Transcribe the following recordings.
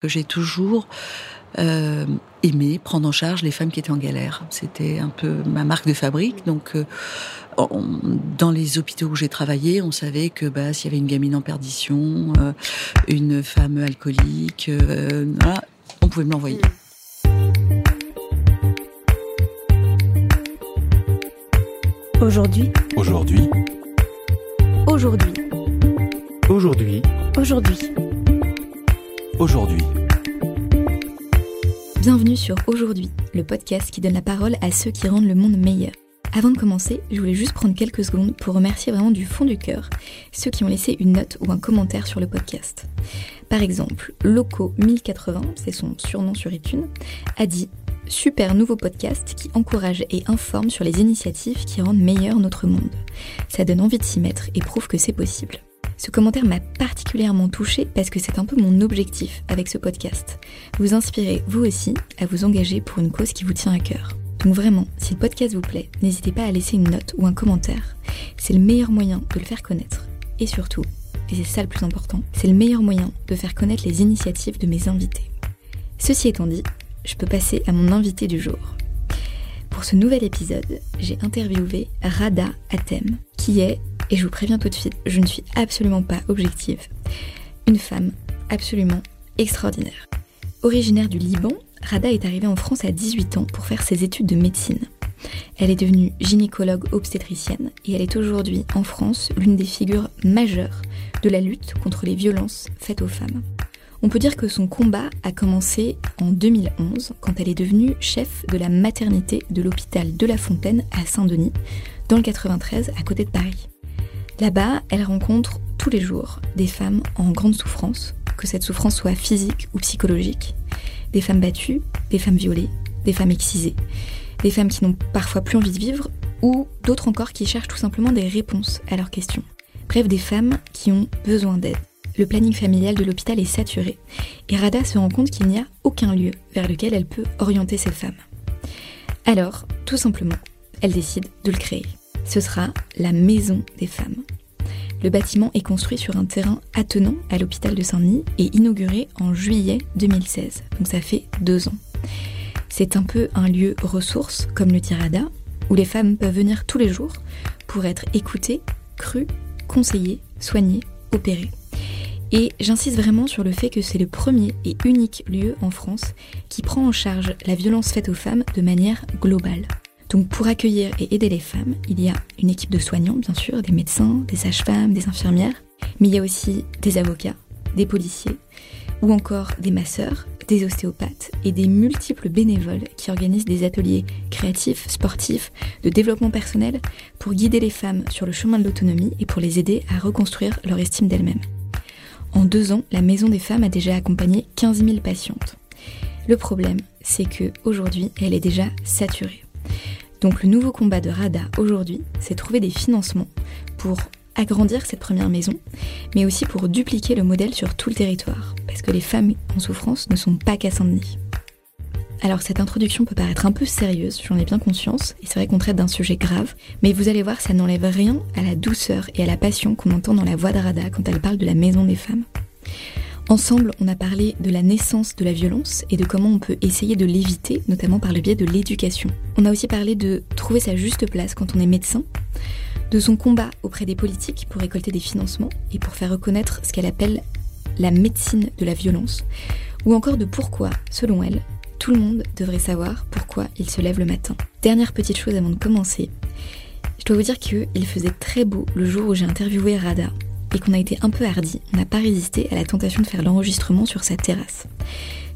que j'ai toujours euh, aimé prendre en charge les femmes qui étaient en galère. C'était un peu ma marque de fabrique. Donc, euh, dans les hôpitaux où j'ai travaillé, on savait que bah, s'il y avait une gamine en perdition, euh, une femme alcoolique, on pouvait me l'envoyer. Aujourd'hui. Aujourd'hui. Aujourd'hui. Aujourd'hui. Aujourd'hui. Aujourd'hui. Bienvenue sur Aujourd'hui, le podcast qui donne la parole à ceux qui rendent le monde meilleur. Avant de commencer, je voulais juste prendre quelques secondes pour remercier vraiment du fond du cœur ceux qui ont laissé une note ou un commentaire sur le podcast. Par exemple, Loco1080, c'est son surnom sur iTunes, a dit Super nouveau podcast qui encourage et informe sur les initiatives qui rendent meilleur notre monde. Ça donne envie de s'y mettre et prouve que c'est possible. Ce commentaire m'a particulièrement touchée parce que c'est un peu mon objectif avec ce podcast. Vous inspirer, vous aussi, à vous engager pour une cause qui vous tient à cœur. Donc vraiment, si le podcast vous plaît, n'hésitez pas à laisser une note ou un commentaire. C'est le meilleur moyen de le faire connaître. Et surtout, et c'est ça le plus important, c'est le meilleur moyen de faire connaître les initiatives de mes invités. Ceci étant dit, je peux passer à mon invité du jour. Pour ce nouvel épisode, j'ai interviewé Rada Atem, qui est et je vous préviens tout de suite, je ne suis absolument pas objective. Une femme absolument extraordinaire. Originaire du Liban, Rada est arrivée en France à 18 ans pour faire ses études de médecine. Elle est devenue gynécologue obstétricienne et elle est aujourd'hui en France l'une des figures majeures de la lutte contre les violences faites aux femmes. On peut dire que son combat a commencé en 2011 quand elle est devenue chef de la maternité de l'hôpital de La Fontaine à Saint-Denis, dans le 93 à côté de Paris. Là-bas, elle rencontre tous les jours des femmes en grande souffrance, que cette souffrance soit physique ou psychologique, des femmes battues, des femmes violées, des femmes excisées, des femmes qui n'ont parfois plus envie de vivre, ou d'autres encore qui cherchent tout simplement des réponses à leurs questions. Bref, des femmes qui ont besoin d'aide. Le planning familial de l'hôpital est saturé, et Rada se rend compte qu'il n'y a aucun lieu vers lequel elle peut orienter ces femmes. Alors, tout simplement, elle décide de le créer ce sera la Maison des Femmes. Le bâtiment est construit sur un terrain attenant à l'hôpital de Saint-Denis et inauguré en juillet 2016, donc ça fait deux ans. C'est un peu un lieu ressource, comme le Tirada, où les femmes peuvent venir tous les jours pour être écoutées, crues, conseillées, soignées, opérées. Et j'insiste vraiment sur le fait que c'est le premier et unique lieu en France qui prend en charge la violence faite aux femmes de manière globale. Donc pour accueillir et aider les femmes, il y a une équipe de soignants, bien sûr, des médecins, des sages-femmes, des infirmières, mais il y a aussi des avocats, des policiers, ou encore des masseurs, des ostéopathes et des multiples bénévoles qui organisent des ateliers créatifs, sportifs, de développement personnel pour guider les femmes sur le chemin de l'autonomie et pour les aider à reconstruire leur estime d'elles-mêmes. En deux ans, la Maison des Femmes a déjà accompagné 15 000 patientes. Le problème, c'est que aujourd'hui, elle est déjà saturée. Donc le nouveau combat de Rada aujourd'hui, c'est trouver des financements pour agrandir cette première maison, mais aussi pour dupliquer le modèle sur tout le territoire, parce que les femmes en souffrance ne sont pas qu'à Saint-Denis. Alors cette introduction peut paraître un peu sérieuse, j'en ai bien conscience, et c'est vrai qu'on traite d'un sujet grave, mais vous allez voir, ça n'enlève rien à la douceur et à la passion qu'on entend dans la voix de Rada quand elle parle de la maison des femmes. Ensemble, on a parlé de la naissance de la violence et de comment on peut essayer de l'éviter, notamment par le biais de l'éducation. On a aussi parlé de trouver sa juste place quand on est médecin, de son combat auprès des politiques pour récolter des financements et pour faire reconnaître ce qu'elle appelle la médecine de la violence, ou encore de pourquoi, selon elle, tout le monde devrait savoir pourquoi il se lève le matin. Dernière petite chose avant de commencer, je dois vous dire qu'il faisait très beau le jour où j'ai interviewé Rada, et qu'on a été un peu hardi, on n'a pas résisté à la tentation de faire l'enregistrement sur sa terrasse.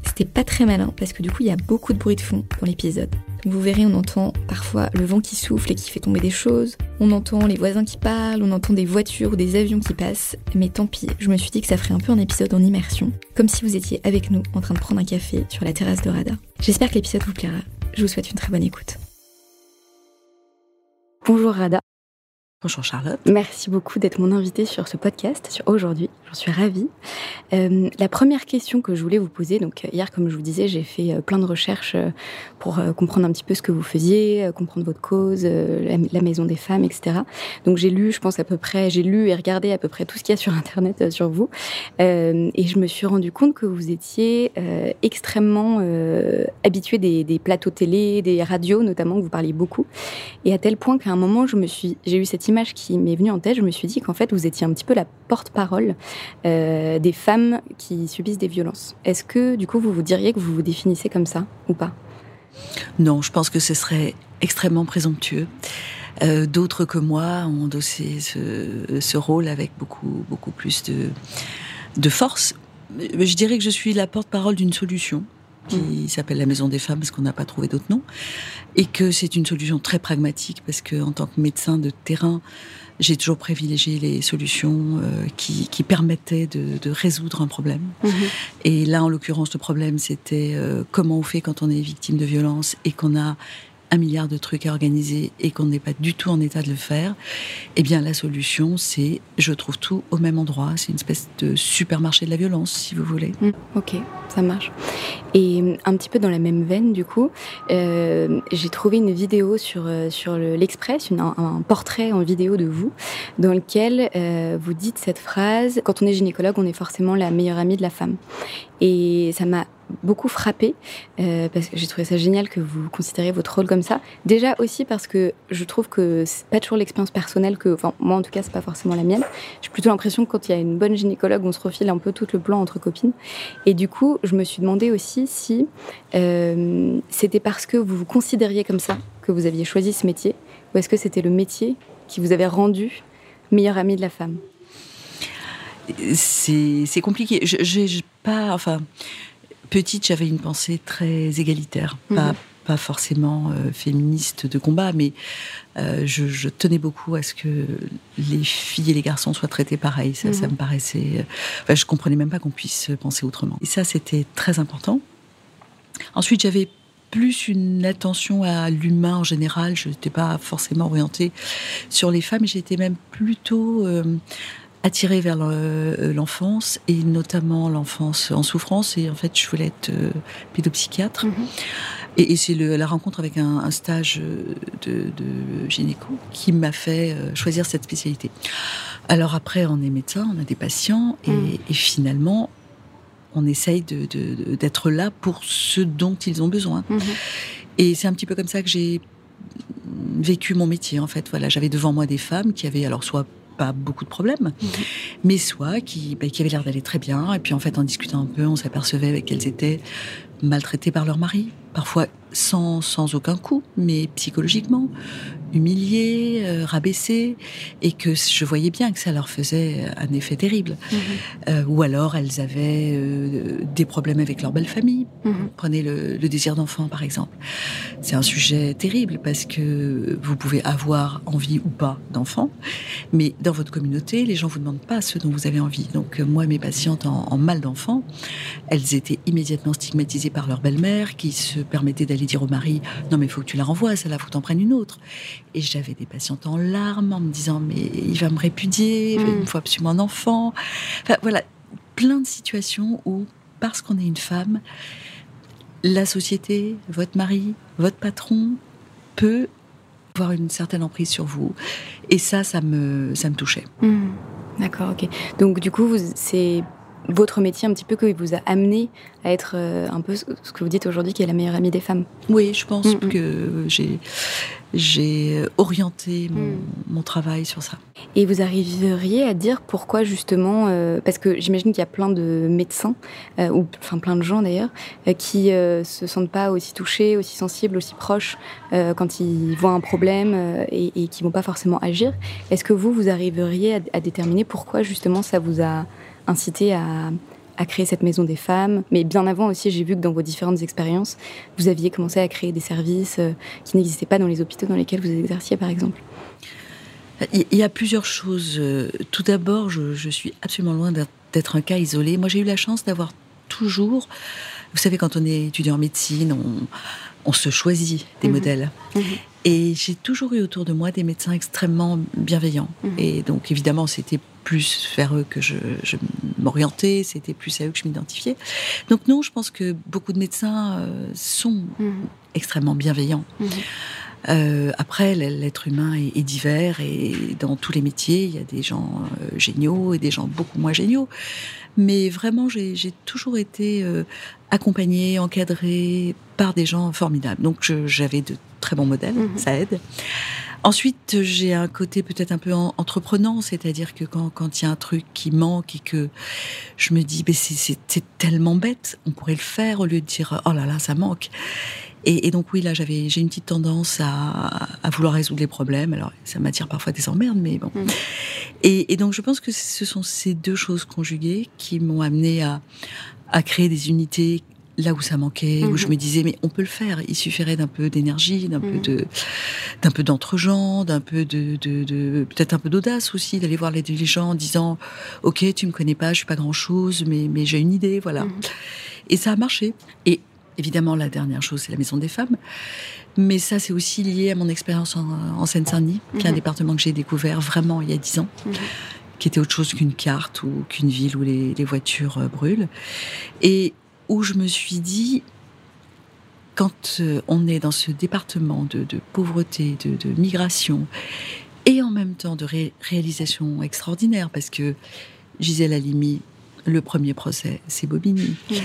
C'était pas très malin parce que du coup il y a beaucoup de bruit de fond dans l'épisode. Vous verrez, on entend parfois le vent qui souffle et qui fait tomber des choses, on entend les voisins qui parlent, on entend des voitures ou des avions qui passent, mais tant pis, je me suis dit que ça ferait un peu un épisode en immersion, comme si vous étiez avec nous en train de prendre un café sur la terrasse de Rada. J'espère que l'épisode vous plaira, je vous souhaite une très bonne écoute. Bonjour Rada. Bonjour Charlotte. Merci beaucoup d'être mon invitée sur ce podcast, aujourd'hui. J'en suis ravie. Euh, la première question que je voulais vous poser, donc hier, comme je vous disais, j'ai fait euh, plein de recherches euh, pour comprendre un petit peu ce que vous faisiez, comprendre votre cause, la, maison des femmes, etc. Donc j'ai lu, je pense à peu près, j'ai lu et regardé à peu près tout ce qu'il y a sur Internet sur vous, et je me suis rendu compte que vous étiez extrêmement habitué des, des plateaux télé, des radios notamment, que vous parliez beaucoup, et à tel point qu'à un moment, j'ai eu cette image qui m'est venue en tête, je me suis dit qu'en fait, vous étiez un petit peu la porte-parole euh, des femmes qui subissent des violences. Est-ce que, du coup, vous vous diriez que vous vous définissez comme ça ou pas? Non, je pense que ce serait extrêmement présomptueux. Euh, d'autres que moi ont endossé ce, rôle avec beaucoup, beaucoup plus de, de force. Je dirais que je suis la porte-parole d'une solution qui s'appelle la Maison des Femmes parce qu'on n'a pas trouvé d'autre nom, et que c'est une solution très pragmatique parce que en tant que médecin de terrain, j'ai toujours privilégié les solutions euh, qui, qui, permettaient de, de, résoudre un problème. Mm-hmm. Et là, en l'occurrence, le problème, c'était euh, comment on fait quand on est victime de violence et qu'on a un milliard de trucs à organiser et qu'on n'est pas du tout en état de le faire, eh bien la solution, c'est je trouve tout au même endroit. C'est une espèce de supermarché de la violence, si vous voulez. Mmh, ok, ça marche. Et euh, un petit peu dans la même veine, du coup, euh, j'ai trouvé une vidéo sur, euh, sur l'Express, un, portrait en vidéo de vous, dans lequel vous dites cette phrase Quand on est gynécologue, on est forcément la meilleure amie de la femme. Et ça m'a beaucoup frappé euh, parce que j'ai trouvé ça génial que vous considériez votre rôle comme ça. Déjà aussi parce que je trouve que c'est pas toujours l'expérience personnelle que, enfin moi en tout cas c'est pas forcément la mienne. J'ai plutôt l'impression que quand il y a une bonne gynécologue, on se refile un peu tout le plan entre copines. Et du coup, je me suis demandé aussi si euh, c'était parce que vous vous considériez comme ça que vous aviez choisi ce métier, ou est-ce que c'était le métier qui vous avait rendu meilleur ami de la femme? C'est compliqué. Je, je, pas, enfin, petite, j'avais une pensée très égalitaire, pas, mhm. pas forcément euh, féministe de combat, mais euh, je, tenais beaucoup à ce que les filles et les garçons soient traités pareil. Ça, ça mhm. me paraissait. Euh, enfin, je comprenais même pas qu'on puisse penser autrement. Et ça, c'était très important. Ensuite, j'avais plus une attention à l'humain en général. Je n'étais pas forcément orientée sur les femmes. J'étais même plutôt attirée vers euh, l'enfance et notamment l'enfance en souffrance. Et en fait, je voulais être euh, pédopsychiatre. Mhm. Et, c'est la rencontre avec un, stage de, gynéco qui m'a fait euh, choisir cette spécialité. Alors après, on est médecin, on a des patients et, mhm. finalement, on essaye d'être là pour ce dont ils ont besoin. Mhm. Et c'est un petit peu comme ça que j'ai vécu mon métier en fait. Voilà, j'avais devant moi des femmes qui avaient alors soit pas beaucoup de problèmes, mais soit qui, bah, qui avaient l'air d'aller très bien. Et puis en fait, en discutant un peu, on s'apercevait qu'elles étaient maltraitées par leur mari, parfois sans, sans aucun coup, mais psychologiquement, humiliées, euh, rabaissées, et que je voyais bien que ça leur faisait un effet terrible. Mhm. Euh, ou alors elles avaient euh, des problèmes avec leur belle famille. Mhm. Prenez le, le désir d'enfant, par exemple. C'est un sujet terrible parce que vous pouvez avoir envie ou pas d'enfant, mais dans votre communauté, les gens vous demandent pas ce dont vous avez envie. Donc moi, mes patientes en, en mal d'enfant, elles étaient immédiatement stigmatisées par leur belle-mère qui se permettait d'aller dire au mari non mais il faut que tu la renvoies, ça là faut que t'en prennes une autre. Et j'avais des patientes en larmes en me disant mais il va me répudier, il me mm. faut absolument un enfant. Enfin voilà, plein de situations où parce qu'on est une femme, la société, votre mari, votre patron peut avoir une certaine emprise sur vous. Et ça, ça me, ça me touchait. Mm. D'accord, ok. Donc du coup, c'est votre métier un petit peu qui vous a amené à être euh, un peu ce que vous dites aujourd'hui qui est la meilleure amie des femmes. Oui, je pense mm, mm. que j'ai j'ai orienté mm. mon, travail sur ça. Et vous arriveriez à dire pourquoi justement, euh, parce que j'imagine qu'il y a plein de médecins, euh, ou enfin plein de gens d'ailleurs, qui se sentent pas aussi touchés, aussi sensibles, aussi proches quand ils voient un problème et, et qui vont pas forcément agir. Est-ce que vous, vous arriveriez à déterminer pourquoi justement ça vous a incité à, créer cette maison des femmes. Mais bien avant aussi, j'ai vu que dans vos différentes expériences, vous aviez commencé à créer des services euh, qui n'existaient pas dans les hôpitaux dans lesquels vous exerciez, par exemple. Il y a plusieurs choses. Euh, tout d'abord, je, suis absolument loin d'être un cas isolé. Moi, j'ai eu la chance d'avoir toujours, vous savez, quand on est étudiant en médecine, on, se choisit des mhm. modèles. Mhm. Et j'ai toujours eu autour de moi des médecins extrêmement bienveillants. Mhm. Et donc, évidemment, c'était plus vers eux que je, je m'orientais, c'était plus à eux que je m'identifiais. Donc non, je pense que beaucoup de médecins euh, sont Mhm. extrêmement bienveillants. Mhm. Euh, après, l'être humain est, est divers et dans tous les métiers, il y a des gens euh, géniaux et des gens beaucoup moins géniaux. Mais vraiment, j'ai toujours été euh, accompagnée, encadrée par des gens formidables. Donc, j'avais de très bons modèles, Mhm. ça aide. Ensuite, j'ai un côté peut-être un peu en- entreprenant, c'est-à-dire que quand quand il y a un truc qui manque et que je me dis, mais c'est- tellement bête, on pourrait le faire au lieu de dire, oh là là, ça manque. Et, et donc oui, là, j'avais, j'ai une petite tendance à, à vouloir résoudre les problèmes. Alors, ça m'attire parfois des emmerdes, mais bon. Mhm. Et, et donc, je pense que ce sont ces deux choses conjuguées qui m'ont amené à, à créer des unités là où ça manquait, où je Mhm. me disais, mais on peut le faire. Il suffirait d'un peu d'énergie, d'un peu Mhm. de, d'un peu d'entre-gens, d'un peu de, de, de- peut-être un peu d'audace aussi, d'aller voir les, les gens en disant, ok, tu me connais pas, je suis pas grand-chose, mais, mais j'ai une idée, voilà. Mhm. Et ça a marché. Et évidemment, la dernière chose, c'est la Maison des Femmes. Mais ça, c'est aussi lié à mon expérience en, en Seine-Saint-Denis, qui est un département que j'ai découvert vraiment il y a dix ans, qui était autre chose qu'une carte ou qu'une ville où les, les voitures euh, brûlent. Et où je me suis dit, quand euh, on est dans ce département de, de pauvreté, de, de migration, et en même temps de ré- réalisation extraordinaire, parce que Gisèle Halimi, le premier procès, c'est Bobigny. Mhm.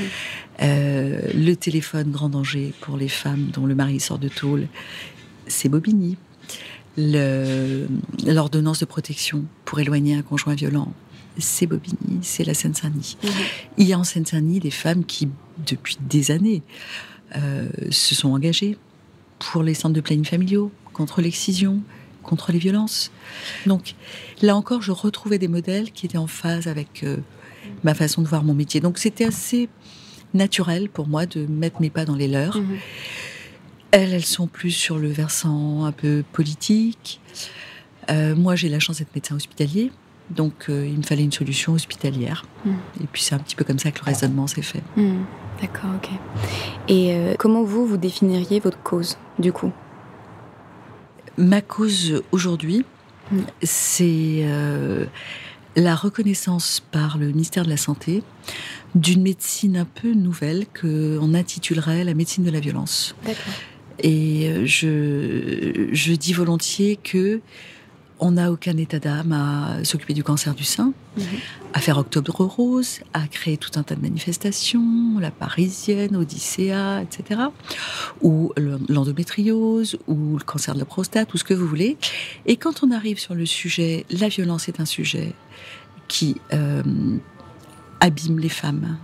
Euh, le téléphone grand danger pour les femmes dont le mari sort de tôle, c'est Bobigny. L'ordonnance de protection pour éloigner un conjoint violent, c'est Bobigny, c'est la Seine-Saint-Denis. Mhm. Il y a en Seine-Saint-Denis des femmes qui, depuis des années, euh, se sont engagées pour les centres de planning familiaux, contre l'excision, contre les violences. Donc là encore, je retrouvais des modèles qui étaient en phase avec euh, ma façon de voir mon métier. Donc c'était assez naturel pour moi de mettre mes pas dans les leurs. Mhm. Elles, elles sont plus sur le versant un peu politique. Euh, moi, j'ai la chance d'être médecin hospitalier. Donc, euh, il me fallait une solution hospitalière. Mm. Et puis, c'est un petit peu comme ça que le raisonnement s'est fait. Mhm. D'accord, ok. Et euh, comment vous, vous définiriez votre cause, du coup? Ma cause aujourd'hui, Mm. c'est euh, la reconnaissance par le ministère de la Santé d'une médecine un peu nouvelle qu'on intitulerait la médecine de la violence. D'accord. Et je, je dis volontiers que on n'a aucun état d'âme à s'occuper du cancer du sein, Mhm. à faire Octobre Rose, à créer tout un tas de manifestations, la Parisienne, Odyssea, etc. Ou le- l'endométriose, ou le cancer de la prostate, tout ce que vous voulez. Et quand on arrive sur le sujet, la violence est un sujet qui euh, abîme les femmes,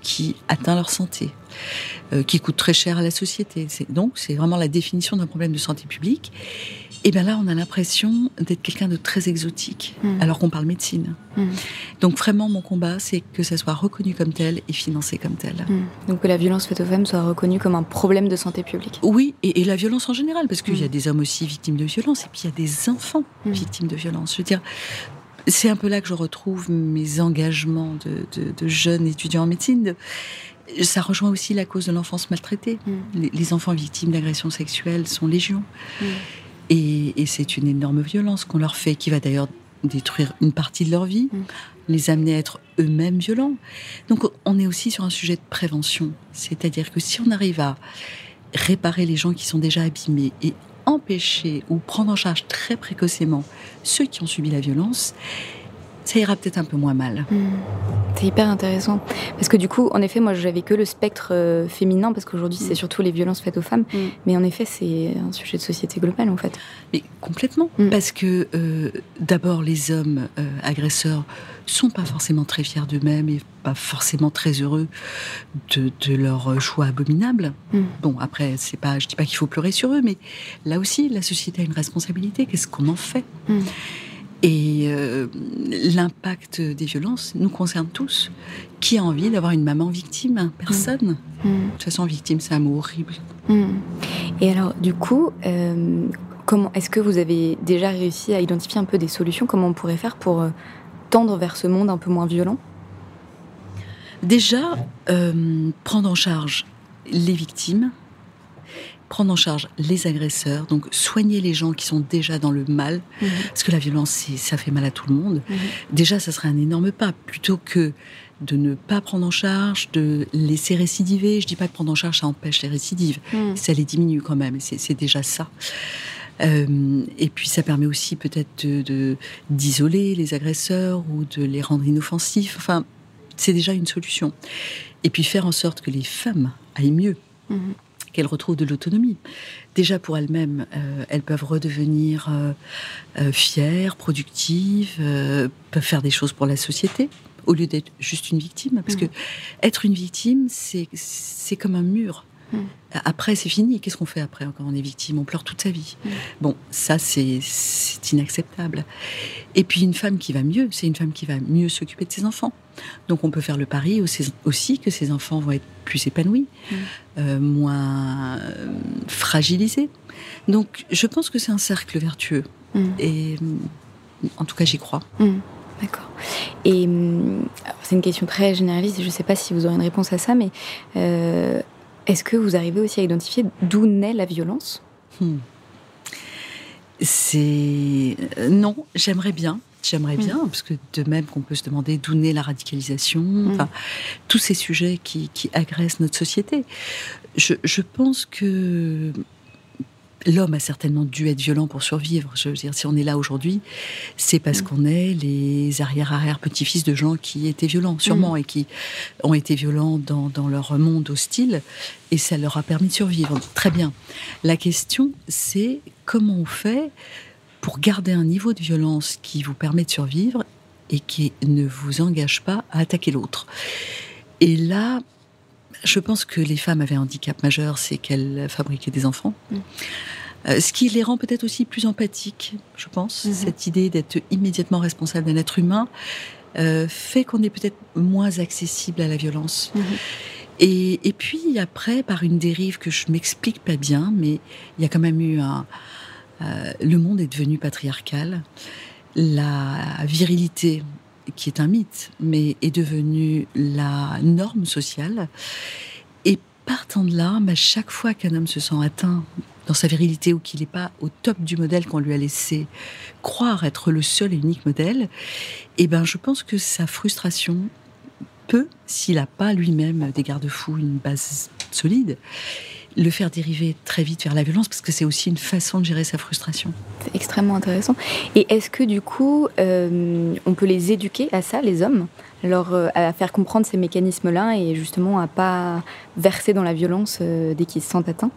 qui atteint leur santé, euh, qui coûte très cher à la société. C'est- Donc, c'est vraiment la définition d'un problème de santé publique. Et bien là, on a l'impression d'être quelqu'un de très exotique, Mhm. alors qu'on parle médecine. Mhm. Donc vraiment, mon combat, c'est que ça soit reconnu comme tel et financé comme tel. Mhm. Donc que la violence faite aux femmes soit reconnue comme un problème de santé publique. Oui, et, et la violence en général, parce qu'il y a des hommes aussi victimes de violence, et puis il y a des enfants victimes de violence. Je veux dire, c'est un peu là que je retrouve mes engagements de, de- de jeunes étudiants en médecine. De- ça rejoint aussi la cause de l'enfance maltraitée. Mhm. Les, les enfants victimes d'agressions sexuelles sont légion. Et, et c'est une énorme violence qu'on leur fait, qui va d'ailleurs détruire une partie de leur vie, Mm. les amener à être eux-mêmes violents. Donc on est aussi sur un sujet de prévention. C'est-à-dire que si on arrive à réparer les gens qui sont déjà abîmés et empêcher ou prendre en charge très précocement ceux qui ont subi la violence, ça ira peut-être un peu moins mal. Hmm. C'est hyper intéressant. Parce que du coup, en effet, moi, j'avais que le spectre euh, féminin, parce qu'aujourd'hui, c'est Mm. surtout les violences faites aux femmes. Mm. Mais en effet, c'est un sujet de société globale, en fait. Mais complètement. Mm. Parce que euh, d'abord, les hommes euh, agresseurs sont pas forcément très fiers d'eux-mêmes et pas forcément très heureux de, de leur choix abominable. Mm. Bon, après, c'est pas, je dis pas qu'il faut pleurer sur eux, mais là aussi, la société a une responsabilité. Qu'est-ce qu'on en fait? Et euh, l'impact des violences nous concerne tous. Qui a envie d'avoir une maman victime? Personne. Hmm. De toute façon, victime, c'est un mot horrible. Hmm. Et alors, du coup, euh, comment est-ce que vous avez déjà réussi à identifier un peu des solutions? Comment on pourrait faire pour euh, tendre vers ce monde un peu moins violent? Déjà, prendre en charge les victimes prendre en charge les agresseurs, donc soigner les gens qui sont déjà dans le mal, Mhm. parce que la violence, ça fait mal à tout le monde. Mhm. Déjà, ça serait un énorme pas, plutôt que de ne pas prendre en charge, de laisser récidiver. Je dis pas que prendre en charge, ça empêche les récidives, Mhm. ça les diminue quand même, c'est déjà ça. Euh, et puis ça permet aussi peut-être de- d'isoler les agresseurs ou de les rendre inoffensifs. Enfin, c'est déjà une solution. Et puis faire en sorte que les femmes aillent mieux. Qu'elles retrouvent de l'autonomie. Déjà pour elles-mêmes, euh, elles peuvent redevenir euh, euh, fières, productives, peuvent faire des choses pour la société au lieu d'être juste une victime. Parce Mhm. que être une victime, c'est comme un mur. Après, c'est fini. Qu'est-ce qu'on fait après quand on est victime On pleure toute sa vie. Bon, ça, c'est inacceptable. Et puis, une femme qui va mieux, c'est une femme qui va mieux s'occuper de ses enfants. Donc, on peut faire le pari aussi que ses enfants vont être plus épanouis, Mhm. euh, moins euh, fragilisés. Donc, je pense que c'est un cercle vertueux. Mhm. Et en tout cas, j'y crois. Mhm. D'accord. Et hum, c'est une question très généraliste, je ne sais pas si vous aurez une réponse à ça, mais euh, est-ce que vous arrivez aussi à identifier d'où naît la violence? Hmm. C'est euh, non, j'aimerais bien, j'aimerais Mm. bien, parce que de même qu'on peut se demander d'où naît la radicalisation, Mm. enfin, tous ces sujets qui, qui agressent notre société. Je, je pense que l'homme a certainement dû être violent pour survivre. Je veux dire, si on est là aujourd'hui, c'est parce Mm. qu'on est les arrière-arrière-petits-fils de gens qui étaient violents, sûrement, et qui ont été violents dans, dans leur monde hostile, et ça leur a permis de survivre. Très bien. La question, c'est comment on fait pour garder un niveau de violence qui vous permet de survivre et qui ne vous engage pas à attaquer l'autre. Et là, je pense que les femmes avaient un handicap majeur, c'est qu'elles fabriquaient des enfants. Mm. Euh, ce qui les rend peut-être aussi plus empathiques, je pense. Mhm. Cette idée d'être immédiatement responsable d'un être humain euh, fait qu'on est peut-être moins accessible à la violence. Mhm. Et, et puis après, par une dérive que je m'explique pas bien, mais il y a quand même eu un. euh, le monde est devenu patriarcal. La virilité, qui est un mythe, mais est devenue la norme sociale. Et partant de là, bah, chaque fois qu'un homme se sent atteint dans sa virilité ou qu'il n'est pas au top du modèle qu'on lui a laissé croire être le seul et unique modèle, eh ben, je pense que sa frustration peut, s'il n'a pas lui-même des garde-fous, une base solide, le faire dériver très vite vers la violence, parce que c'est aussi une façon de gérer sa frustration. C'est extrêmement intéressant. Et est-ce que du coup, euh, on peut les éduquer à ça, les hommes leur, euh, à faire comprendre ces mécanismes-là et justement à pas verser dans la violence euh, dès qu'ils se sentent atteints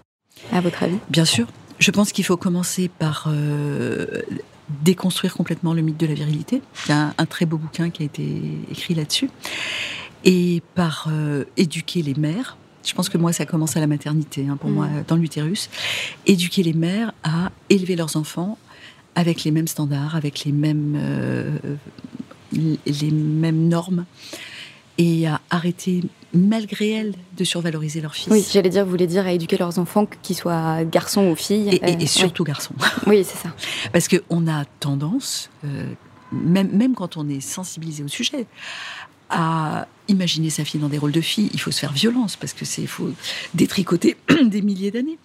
À votre avis? Bien sûr, je pense qu'il faut commencer par euh, déconstruire complètement le mythe de la virilité. Il y a un, un très beau bouquin qui a été écrit là-dessus. Et par éduquer les mères. Je pense que moi, ça commence à la maternité, hein, pour Mm. moi, dans l'utérus. Éduquer les mères à élever leurs enfants avec les mêmes standards, avec les mêmes, euh, les mêmes normes, et à arrêter, malgré elles, de survaloriser leurs fils. Oui, j'allais dire, vous voulez dire à éduquer leurs enfants, qu'ils soient garçons ou filles. Et, et- euh, et surtout garçons. Oui, oui c'est ça. Parce qu'on a tendance, euh, même, même quand on est sensibilisé au sujet, à imaginer sa fille dans des rôles de fille. Il faut se faire violence parce que c'est faut détricoter des milliers d'années.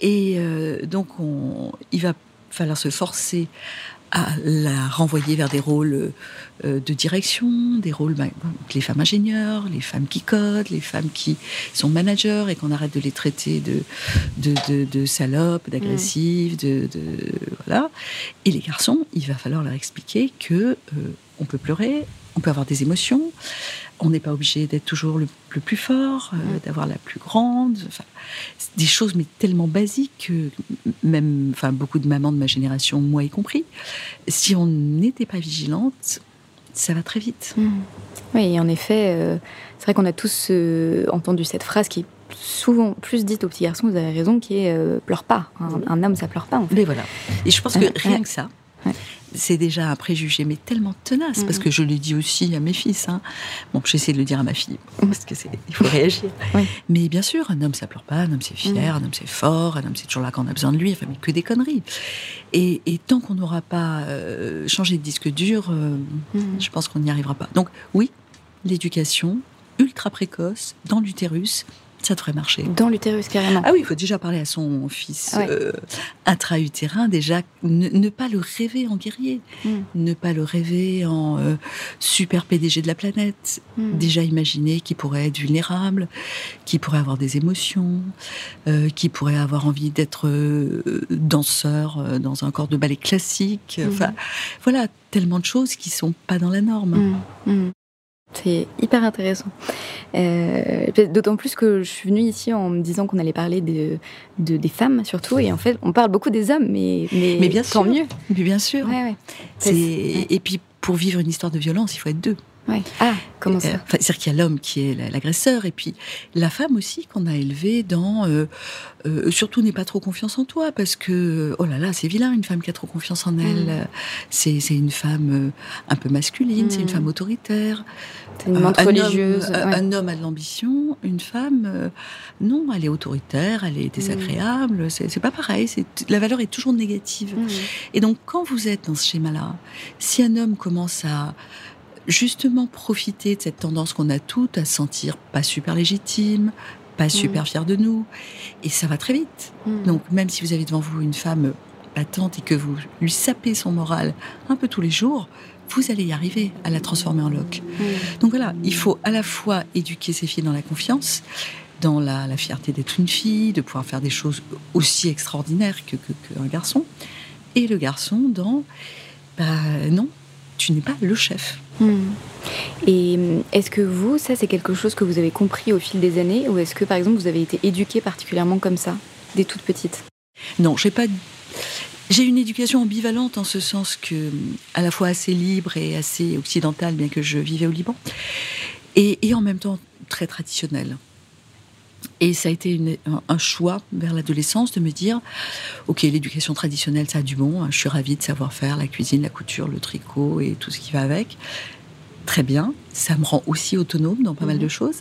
Et euh, donc, on, il va falloir se forcer à la renvoyer vers des rôles euh, de direction, des rôles, bah, les femmes ingénieurs, les femmes qui codent, les femmes qui sont managers et qu'on arrête de les traiter de, de, de, salopes, d'agressives, de, de, voilà. Et les garçons, il va falloir leur expliquer que euh, on peut pleurer, on peut avoir des émotions, on n'est pas obligé d'être toujours le, le plus fort, euh, Mm. d'avoir la plus grande. Enfin, des choses mais tellement basiques que même, enfin beaucoup de mamans de ma génération, moi y compris, si on n'était pas vigilante, ça va très vite. Mm. Oui, en effet, euh, c'est vrai qu'on a tous euh, entendu cette phrase qui est souvent plus dite aux petits garçons, vous avez raison, qui est pleure pas. Un, un homme, ça pleure pas, en fait. Mais voilà. Et je pense que rien que ça, Ouais. C'est déjà un préjugé, mais tellement tenace, parce que je le dis aussi à mes fils. Hein. Bon, j'essaie de le dire à ma fille, parce que c'est, il faut réagir. Oui. Mais bien sûr, un homme, ça pleure pas, un homme, c'est fier, un homme, c'est fort, un homme, c'est toujours là quand on a besoin de lui, enfin, mais que des conneries. Et, et tant qu'on n'aura pas euh, changé de disque dur, euh, Mm. je pense qu'on n'y arrivera pas. Donc, oui, l'éducation ultra précoce dans l'utérus, ça devrait marcher. Dans l'utérus, carrément. Ah oui, il faut déjà parler à son fils Ouais. euh, intra-utérin, déjà ne, ne pas le rêver en guerrier, Mm. ne pas le rêver en euh, super PDG de la planète. Mm. Déjà imaginer qu'il pourrait être vulnérable, qu'il pourrait avoir des émotions, euh, qu'il pourrait avoir envie d'être euh, danseur dans un corps de ballet classique. Mhm. Enfin, voilà, tellement de choses qui sont pas dans la norme. C'est hyper intéressant. Euh, D'autant plus que je suis venue ici en me disant qu'on allait parler de, de- des femmes surtout, et en fait, on parle beaucoup des hommes, mais, mais, Mais bien tant sûr. mieux. Mais bien sûr. Ouais, ouais. Et puis, pour vivre une histoire de violence, il faut être deux. Ouais. Ah, comment Euh, ça enfin, C'est-à-dire qu'il y a l'homme qui est la- l'agresseur et puis la femme aussi qu'on a élevée dans euh, euh, surtout n'aie pas trop confiance en toi parce que oh là là c'est vilain une femme qui a trop confiance en elle Mm. Euh, c'est une femme euh, un peu masculine c'est une Mm. femme autoritaire une Euh, un religieuse. homme, euh, ouais. un homme a de l'ambition une femme euh, non elle est autoritaire elle est désagréable c'est c'est pas pareil la valeur est toujours négative Mm. et donc, quand vous êtes dans ce schéma-là, si un homme commence à justement profiter de cette tendance qu'on a toutes à se sentir pas super légitime, pas super fier de nous, et ça va très vite. Mm. Donc, même si vous avez devant vous une femme battante et que vous lui sapez son moral un peu tous les jours, vous allez y arriver à la transformer en loque. Mm. Donc voilà, il faut à la fois éduquer ses filles dans la confiance, dans la, la fierté d'être une fille, de pouvoir faire des choses aussi extraordinaires que que- qu'un garçon, et le garçon dans bah non, tu n'es pas le chef. Mm. Et mm, est-ce que vous, ça, c'est quelque chose que vous avez compris au fil des années, ou est-ce que, par exemple, vous avez été éduquée particulièrement comme ça, dès toute petite Non, j'ai pas. J'ai une éducation ambivalente en ce sens que, à la fois assez libre et assez occidentale, bien que je vivais au Liban, et, en même temps très traditionnelle. Et ça a été un choix vers l'adolescence de me dire, ok, l'éducation traditionnelle, ça a du bon. hein, je suis ravie de savoir faire la cuisine, la couture, le tricot et tout ce qui va avec. Très bien, ça me rend aussi autonome dans pas mal de choses.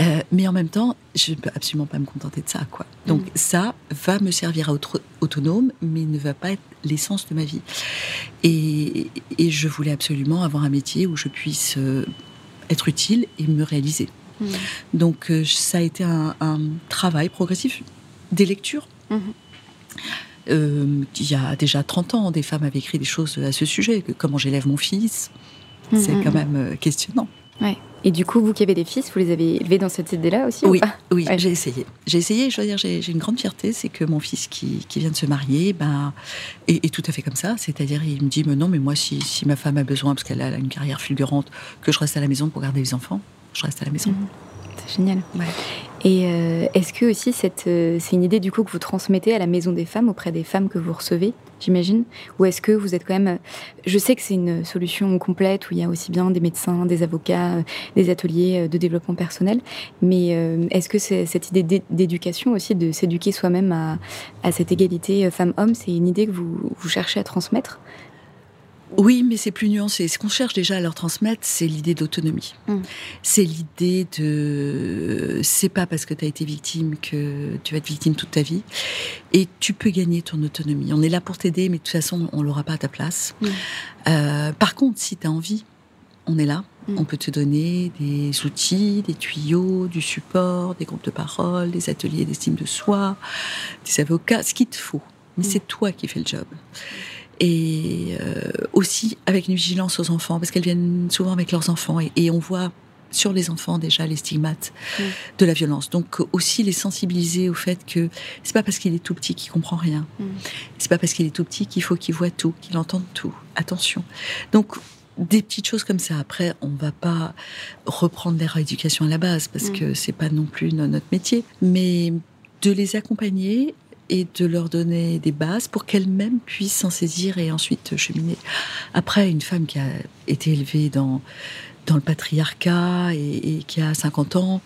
Euh, mais en même temps, je ne peux absolument pas me contenter de ça, quoi. Donc Mhm. ça va me servir à être autonome, mais ne va pas être l'essence de ma vie. Et, et je voulais absolument avoir un métier où je puisse euh, être utile et me réaliser. Mm. Donc euh, ça a été un, un travail progressif des lectures. Mhm. Euh, il y a déjà 30 ans, des femmes avaient écrit des choses à ce sujet, que comment j'élève mon fils. C'est Mhm. quand même euh, questionnant. Ouais. Et du coup, vous qui avez des fils, vous les avez élevés dans cette idée-là aussi Oui, ou pas? oui, Ouais. j'ai essayé. J'ai essayé, je dire, j'ai une grande fierté, c'est que mon fils qui, qui vient de se marier, ben, est, est tout à fait comme ça. C'est-à-dire, il me dit, mais non, mais moi, si, si ma femme a besoin, parce qu'elle a une carrière fulgurante, que je reste à la maison pour garder les enfants, je reste à la maison. Mhm. C'est génial. Ouais. Et euh, est-ce que aussi euh, c'est une idée du coup que vous transmettez à la maison des femmes auprès des femmes que vous recevez, j'imagine? Ou est-ce que vous êtes quand même... Je sais que c'est une solution complète où il y a aussi bien des médecins, des avocats, euh, des ateliers euh, de développement personnel, mais euh, est-ce que cette idée d'é- d'éducation aussi, de s'éduquer soi-même à, cette égalité euh, femmes-hommes, c'est une idée que vous cherchez à transmettre? Oui, mais c'est plus nuancé. Ce qu'on cherche déjà à leur transmettre, c'est l'idée d'autonomie. Mm. C'est l'idée de. C'est pas parce que tu as été victime que tu vas être victime toute ta vie. Et tu peux gagner ton autonomie. On est là pour t'aider, mais de toute façon, on l'aura pas à ta place. Mm. Euh, par contre, si tu as envie, on est là. Mm. On peut te donner des outils, des tuyaux, du support, des groupes de parole, des ateliers d'estime de soi, des avocats, ce qu'il te faut. Mais c'est toi qui fais le job. Et euh, aussi avec une vigilance aux enfants, parce qu'elles viennent souvent avec leurs enfants et, et on voit sur les enfants déjà les stigmates Mm. de la violence. Donc aussi les sensibiliser au fait que c'est pas parce qu'il est tout petit qu'il comprend rien. Mm. C'est pas parce qu'il est tout petit qu'il faut qu'il voit tout, qu'il entende tout. Attention. Donc des petites choses comme ça. Après, on va pas reprendre les rééducation à la base parce Mm. que c'est pas non plus no- notre métier, mais de les accompagner et de leur donner des bases pour qu'elles-mêmes puissent s'en saisir et ensuite cheminer. Après, une femme qui a été élevée dans, dans le patriarcat et, et qui a 50 ans,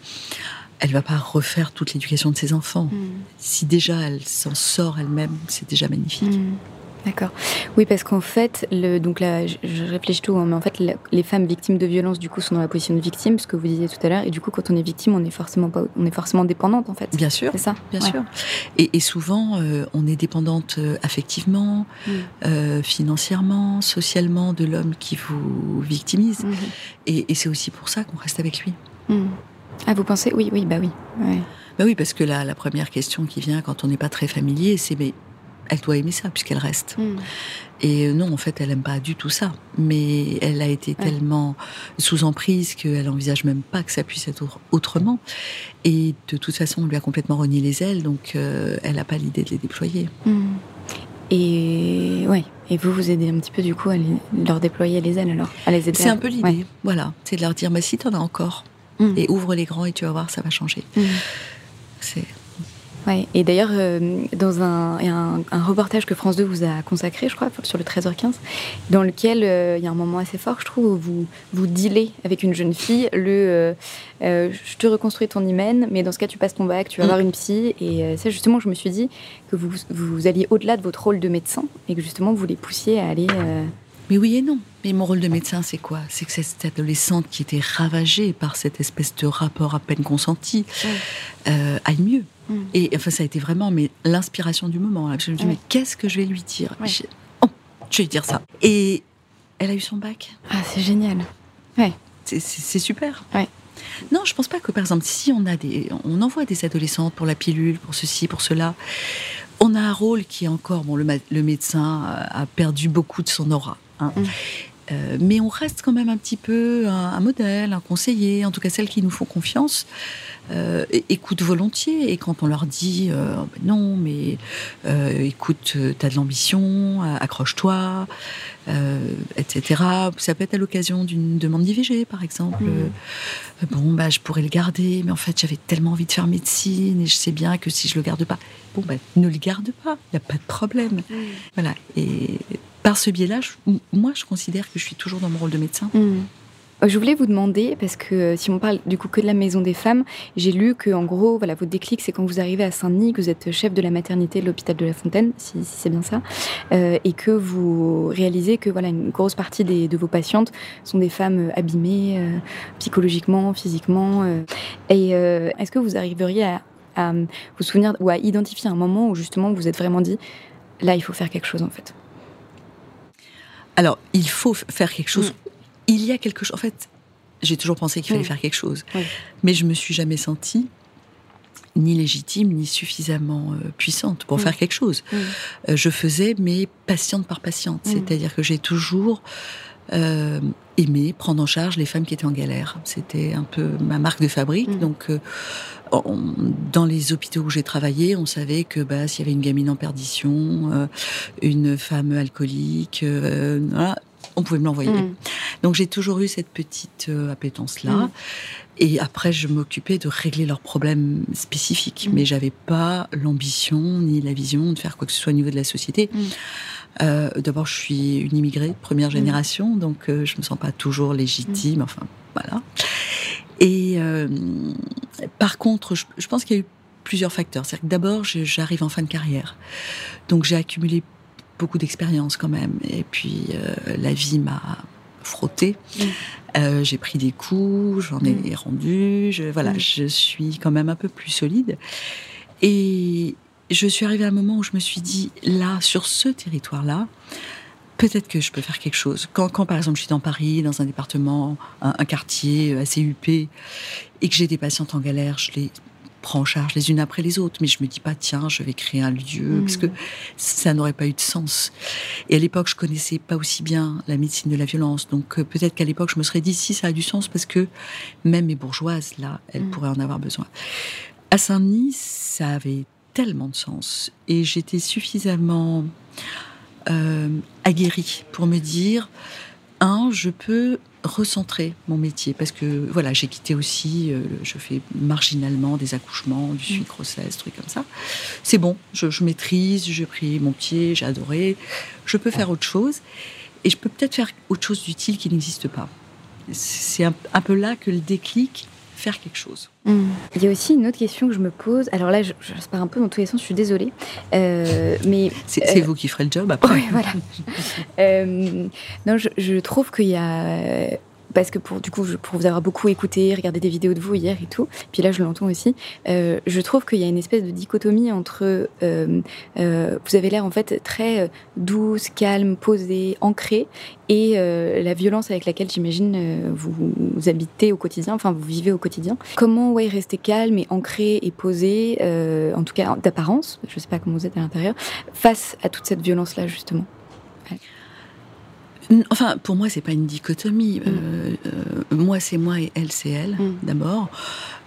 elle va pas refaire toute l'éducation de ses enfants. Si déjà elle s'en sort elle-même, c'est déjà magnifique. Mm. D'accord. Oui, parce qu'en fait, le, donc là, je, je réfléchis tout, hein, mais en fait, la- les femmes victimes de violences, du coup, sont dans la position de victime, ce que vous disiez tout à l'heure, et du coup, quand on est victime, on est forcément pas, on est forcément dépendante, en fait. Bien sûr. C'est ça. Bien Ouais. sûr. Et, et souvent, euh, on est dépendante euh, affectivement, Mm. euh, financièrement, socialement de l'homme qui vous victimise. Mhm. Et, et c'est aussi pour ça qu'on reste avec lui. Mm. Ah, vous pensez? Oui, oui, bah oui. Ouais. Bah oui, parce que là, la première question qui vient quand on n'est pas très familier, c'est mais elle doit aimer ça puisqu'elle reste. Mm. Et euh, non, en fait, elle aime pas du tout ça. Mais elle a été Ouais. tellement sous emprise qu'elle envisage même pas que ça puisse être autre- autrement. Et de toute façon, on lui a complètement renié les ailes, donc euh, elle n'a pas l'idée de les déployer. Mm. Et ouais. Et vous vous aidez un petit peu du coup à les- leur déployer les ailes alors, à les aider. C'est à- un peu l'idée. Ouais. Voilà, c'est de leur dire, bah si t'en as encore, Mm. et ouvre les grands et tu vas voir, ça va changer. C'est Ouais. Et d'ailleurs, euh, dans un, un, un reportage que France 2 vous a consacré, je crois, sur le 13h15, dans lequel euh, il y a un moment assez fort, je trouve, où vous, vous dealez avec une jeune fille le euh, je te reconstruis ton hymen, mais dans ce cas, tu passes ton bac, tu vas Mm. voir une psy. Et ça, justement, je me suis dit que vous, vous alliez au-delà de votre rôle de médecin et que justement, vous les poussiez à aller. Mais oui et non. Mais mon rôle de médecin, c'est quoi? C'est que cette adolescente qui était ravagée par cette espèce de rapport à peine consenti euh, aille mieux. Mm. Et enfin, ça a été vraiment mais l'inspiration du moment. là. Je me dis, Ouais. mais qu'est-ce que je vais lui dire? Ouais. je... Oh, je vais lui dire ça. Et elle a eu son bac. Ah, c'est génial. C'est- C'est super. Ouais. Non, je pense pas que, par exemple, si on a des, on envoie des adolescentes pour la pilule, pour ceci, pour cela, on a un rôle qui est encore, bon, le, médecin a perdu beaucoup de son aura. Hein. Mm. Euh, mais on reste quand même un petit peu un, un modèle, un conseiller, en tout cas celles qui nous font confiance, euh, écoutent volontiers. Et quand on leur dit euh, Oh, ben non, mais écoute, t'as de l'ambition, accroche-toi, etc. Ça peut être à l'occasion d'une demande d'IVG, par exemple. Mm. Bon, bah, je pourrais le garder, mais en fait, j'avais tellement envie de faire médecine et je sais bien que si je le garde pas, bon, bah, ne le garde pas, il n'y a pas de problème. Voilà. Et par ce biais-là, moi, je considère que je suis toujours dans mon rôle de médecin. Hmm. Euh, Je voulais vous demander, parce que euh, si on parle du coup que de la maison des femmes, j'ai lu que en gros, voilà, votre déclic, c'est quand vous arrivez à Saint-Denis, que vous êtes chef de la maternité de l'hôpital de la Fontaine, si, c'est bien ça, euh, et que vous réalisez que voilà, une grosse partie des- de vos patientes sont des femmes abîmées psychologiquement, physiquement. et est-ce que vous arriveriez à, à vous souvenir ou à identifier un moment où justement vous vous êtes vraiment dit, là, il faut faire quelque chose en fait? Alors, il faut faire quelque chose. Il y a quelque chose. En fait, j'ai toujours pensé qu'il fallait Mm. faire quelque chose. Oui. Mais je me suis jamais sentie ni légitime, ni suffisamment euh, puissante pour Mm. faire quelque chose. Mm. Euh, je faisais, mais patiente par patiente. Mm. C'est-à-dire que j'ai toujours euh, aimé prendre en charge les femmes qui étaient en galère. C'était un peu ma marque de fabrique. Mm. Donc, euh, on- dans les hôpitaux où j'ai travaillé, on savait que bah, s'il y avait une gamine en perdition, euh, une femme alcoolique, euh, voilà, on pouvait me l'envoyer. Hmm. Donc j'ai toujours eu cette petite appétence-là. Mm. Et après, je m'occupais de régler leurs problèmes spécifiques. Mm. Mais j'avais pas l'ambition ni la vision de faire quoi que ce soit au niveau de la société. Mm. Euh, D'abord, je suis une immigrée de première génération, donc euh, je me sens pas toujours Mm. légitime. Enfin, voilà. Et euh, par contre, je, je pense qu'il y a eu plusieurs facteurs. C'est-à-dire que d'abord, j'arrive en fin de carrière. Donc j'ai accumulé beaucoup d'expérience quand même. Et puis, euh, la vie m'a frotté. Mm. Euh, j'ai pris des coups, j'en ai rendu. Je, voilà, Mm. je suis quand même un peu plus solide. Et je suis arrivée à un moment où je me suis dit, là, sur ce territoire-là, peut-être que je peux faire quelque chose. Quand, quand, par exemple, je suis dans Paris, dans un département, un, un quartier assez huppé, et que j'ai des patientes en galère, je les prends en charge les unes après les autres. Mais je me dis pas, tiens, je vais créer un lieu, Mm. parce que ça n'aurait pas eu de sens. Et à l'époque, je connaissais pas aussi bien la médecine de la violence. Donc euh, peut-être qu'à l'époque, je me serais dit, si, ça a du sens, parce que même mes bourgeoises, là, elles Mm. pourraient en avoir besoin. À Saint-Denis, ça avait tellement de sens. Et j'étais suffisamment euh, aguerrie pour me dire, un, je peux recentrer mon métier parce que voilà j'ai quitté aussi euh, je fais marginalement des accouchements du suivi grossesse trucs comme ça. C'est bon je, je maîtrise j'ai pris mon pied j'ai adoré. Je peux faire autre chose. Et je peux peut-être faire autre chose d'utile qui n'existe pas. C'est un, un peu là que le déclic faire quelque chose Hmm. Il y a aussi une autre question que je me pose. Alors là, je, je pars un peu dans tous les sens, je suis désolée. Euh, mais c'est Euh, vous qui ferez le job après Oui, voilà. Euh, non, je, je trouve qu'il y a. parce que pour, du coup, pour vous avoir beaucoup écouté, regardé des vidéos de vous hier et tout, puis là je l'entends aussi, euh, je trouve qu'il y a une espèce de dichotomie entre. Euh, euh, vous avez l'air en fait très douce, calme, posée, ancrée, et la violence avec laquelle j'imagine vous, vous, habitez au quotidien, enfin vous vivez au quotidien. Comment ouais, rester calme et ancré et posé, en tout cas d'apparence, je sais pas comment vous êtes à l'intérieur, face à toute cette violence-là justement? Enfin, pour moi, c'est pas une dichotomie. Mm. Euh, euh, moi, c'est moi et elle, c'est elle. Mm. D'abord,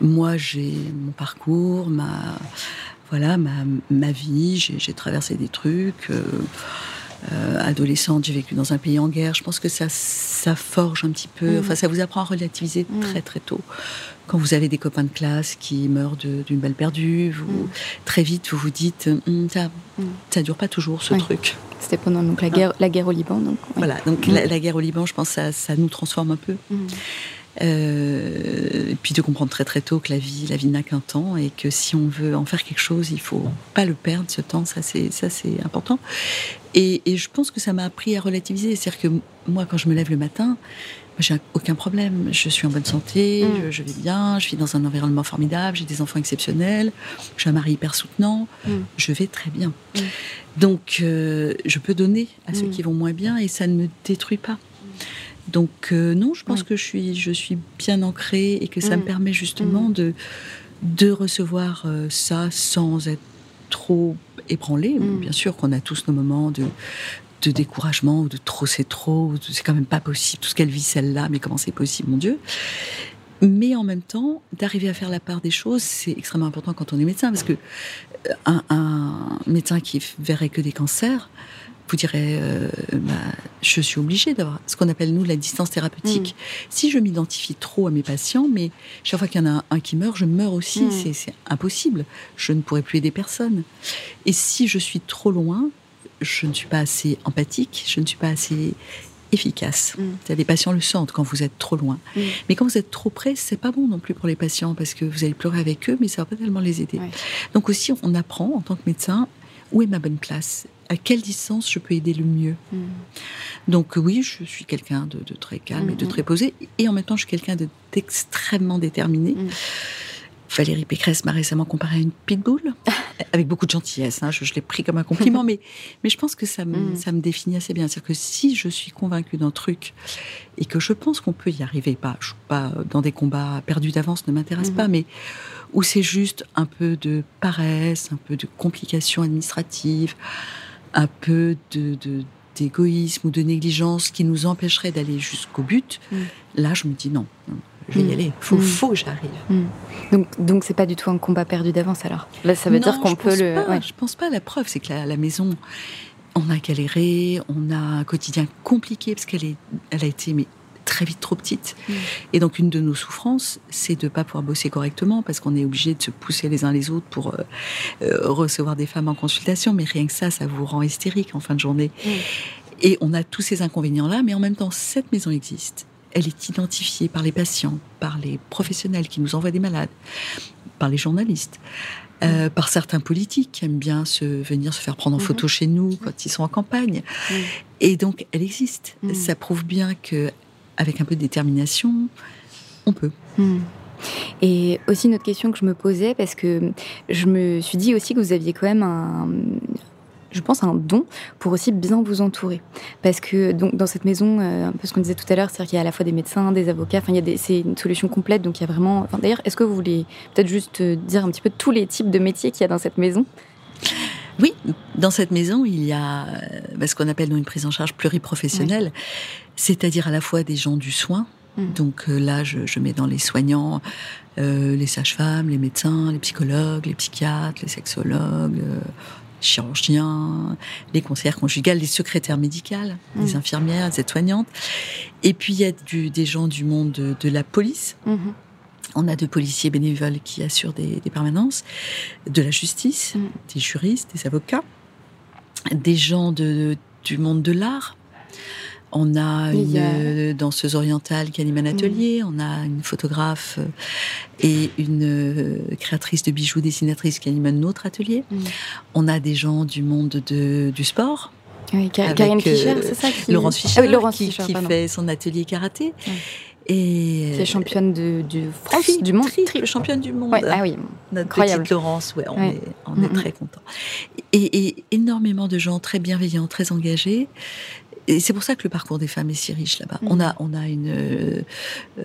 moi, j'ai mon parcours, ma voilà, ma, ma vie. J'ai traversé des trucs. Euh, adolescente, j'ai vécu dans un pays en guerre. Je pense que ça, ça forge un petit peu. Mm. Enfin, ça vous apprend à relativiser très très tôt. Quand vous avez des copains de classe qui meurent d'une balle perdue, vous, très vite vous vous dites, hum, ça, ça dure pas toujours ce truc. C'était pendant donc, la, guerre, la guerre au Liban. Donc, Voilà, donc mm. la, guerre au Liban, je pense que ça, ça nous transforme un peu. Mm. Euh, et puis de comprendre très très tôt que la vie, la vie n'a qu'un temps et que si on veut en faire quelque chose, il faut pas le perdre ce temps. Ça c'est ça c'est important. Et, et, je pense que ça m'a appris à relativiser. C'est-à-dire que moi, quand je me lève le matin, j'ai aucun problème. Je suis en bonne santé, mm. je, vais bien, je vis dans un environnement formidable, j'ai des enfants exceptionnels, j'ai un mari hyper soutenant, mm. je vais très bien. Mm. Donc, euh, je peux donner à ceux qui vont moins bien et ça ne me détruit pas. Donc, euh, non, je pense que je suis, je suis bien ancrée et que ça me permet justement de, de recevoir euh, ça sans être trop ébranlé. Bien sûr qu'on a tous nos moments de, de découragement ou de trop c'est trop, c'est quand même pas possible, tout ce qu'elle vit celle-là, mais comment c'est possible, mon Dieu. Mais en même temps, d'arriver à faire la part des choses, c'est extrêmement important quand on est médecin, parce que euh, un, médecin qui verrait que des cancers, vous direz, euh, bah, je suis obligée d'avoir ce qu'on appelle nous la distance thérapeutique. Mm. Si je m'identifie trop à mes patients, mais chaque fois qu'il y en a un, qui meurt, je meurs aussi. Mm. C'est impossible. Je ne pourrai plus aider personne. Et si je suis trop loin, je ne suis pas assez empathique, je ne suis pas assez efficace. Mm. Les patients le sentent quand vous êtes trop loin. Mm. Mais quand vous êtes trop près, c'est pas bon non plus pour les patients parce que vous allez pleurer avec eux, mais ça va pas tellement les aider. Donc aussi, on apprend en tant que médecin où est ma bonne place, à quelle distance je peux aider le mieux? Mm. Donc oui, je suis quelqu'un de, très calme et de très posé, et en même temps, je suis quelqu'un d'extrêmement déterminé. Valérie Pécresse m'a récemment comparé à une pitbull, avec beaucoup de gentillesse. Hein, je, l'ai pris comme un compliment, mais, mais je pense que ça me, mm. ça me définit assez bien. C'est-à-dire que si je suis convaincue d'un truc et que je pense qu'on peut y arriver, pas, je, pas dans des combats perdus d'avance, ne m'intéresse mm-hmm. pas, mais où c'est juste un peu de paresse, un peu de complications administratives, un peu de, d'égoïsme ou de négligence qui nous empêcherait d'aller jusqu'au but, mm. là je me dis non, je vais y mm. aller. Faut, mm. faut que j'arrive. Mm. Donc, donc c'est pas du tout un combat perdu d'avance alors. Là, ça veut dire qu'on peut le. Pas, Je pense pas. La preuve, c'est que la, la, maison, on a galéré, on a un quotidien compliqué parce qu'elle est, elle a été mais très vite trop petite. Et donc une de nos souffrances, c'est de pas pouvoir bosser correctement parce qu'on est obligé de se pousser les uns les autres pour euh, euh, recevoir des femmes en consultation. Mais rien que ça, ça vous rend hystérique en fin de journée. Et on a tous ces inconvénients-là, mais en même temps, cette maison existe elle est identifiée par les patients, par les professionnels qui nous envoient des malades, par les journalistes, euh, par certains politiques qui aiment bien se, venir se faire prendre en mhm. photo chez nous quand ils sont en campagne. Et donc, elle existe. Ça prouve bien que, avec un peu de détermination, on peut. Et aussi une autre question que je me posais, parce que je me suis dit aussi que vous aviez quand même un, je pense, un don pour aussi bien vous entourer. Parce que donc, dans cette maison, euh, un peu ce qu'on disait tout à l'heure, c'est-à-dire qu'il y a à la fois des médecins, des avocats, enfin, c'est une solution complète. Donc, il y a vraiment. Enfin, D'ailleurs, est-ce que vous voulez peut-être juste euh, dire un petit peu tous les types de métiers qu'il y a dans cette maison? Oui, dans cette maison, il y a euh, bah, ce qu'on appelle une prise en charge pluriprofessionnelle, c'est-à-dire à la fois des gens du soin, mmh. Donc là, je, mets dans les soignants les sages-femmes, les médecins, les psychologues, les psychiatres, les sexologues, chirurgiens, les conseillères conjugales, les secrétaires médicales, les mm. infirmières, les aides-soignantes. Et puis il y a du, des gens du monde de, la police. Mm-hmm. On a de policiers bénévoles qui assurent des, permanences, de la justice, mm. des juristes, des avocats, des gens de, du monde de l'art, on a une euh, danseuse orientale qui anime un atelier, mm. on a une photographe euh, et une euh, créatrice de bijoux dessinatrice qui anime un autre atelier. Mm. On a des gens du monde du sport. Oui, Karine Fischer, c'est ça Laurence Fischer, qui, fait son atelier karaté. Et qui est championne de, France, du monde, triple championne du monde. ah oui, notre incroyable. petite Laurence, ouais, on est, on est très content. Et, et, énormément de gens très bienveillants, très engagés et c'est pour ça que le parcours des femmes est si riche là-bas. On a, on a une, euh,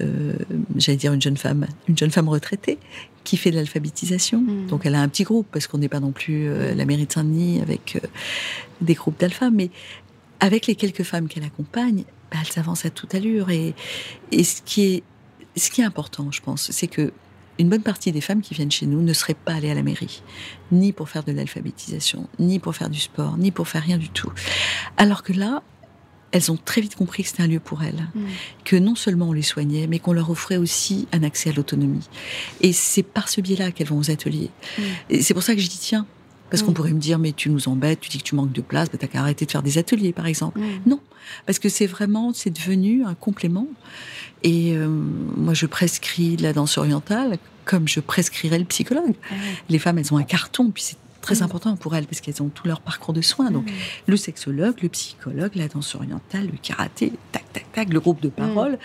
euh, j'allais dire une jeune femme, une jeune femme retraitée qui fait de l'alphabétisation. Mm. Donc elle a un petit groupe parce qu'on n'est pas non plus euh, la mairie de Saint-Denis avec des groupes d'alpha, mais avec les quelques femmes qu'elle accompagne, bah, elle s'avance à toute allure. Et, et ce qui est, ce qui est important, je pense, c'est que une bonne partie des femmes qui viennent chez nous ne seraient pas allées à la mairie, ni pour faire de l'alphabétisation, ni pour faire du sport, ni pour faire rien du tout. Alors que là, elles ont très vite compris que c'était un lieu pour elles, mm. que non seulement on les soignait, mais qu'on leur offrait aussi un accès à l'autonomie. Et c'est par ce biais-là qu'elles vont aux ateliers. Mm. Et c'est pour ça que je dis tiens, parce qu'on mm. pourrait me dire mais tu nous embêtes, tu dis que tu manques de place, bah, t'as qu'à arrêter de faire des ateliers par exemple. Non, parce que c'est vraiment, c'est devenu un complément. Et euh, moi je prescris la danse orientale comme je prescrirais le psychologue. Ah les femmes, elles ont un carton, puis c'est très important pour elles parce qu'elles ont tout leur parcours de soins. Donc, mm. le sexologue, le psychologue, la danse orientale, le karaté, tac, tac, tac, le groupe de parole. Mm.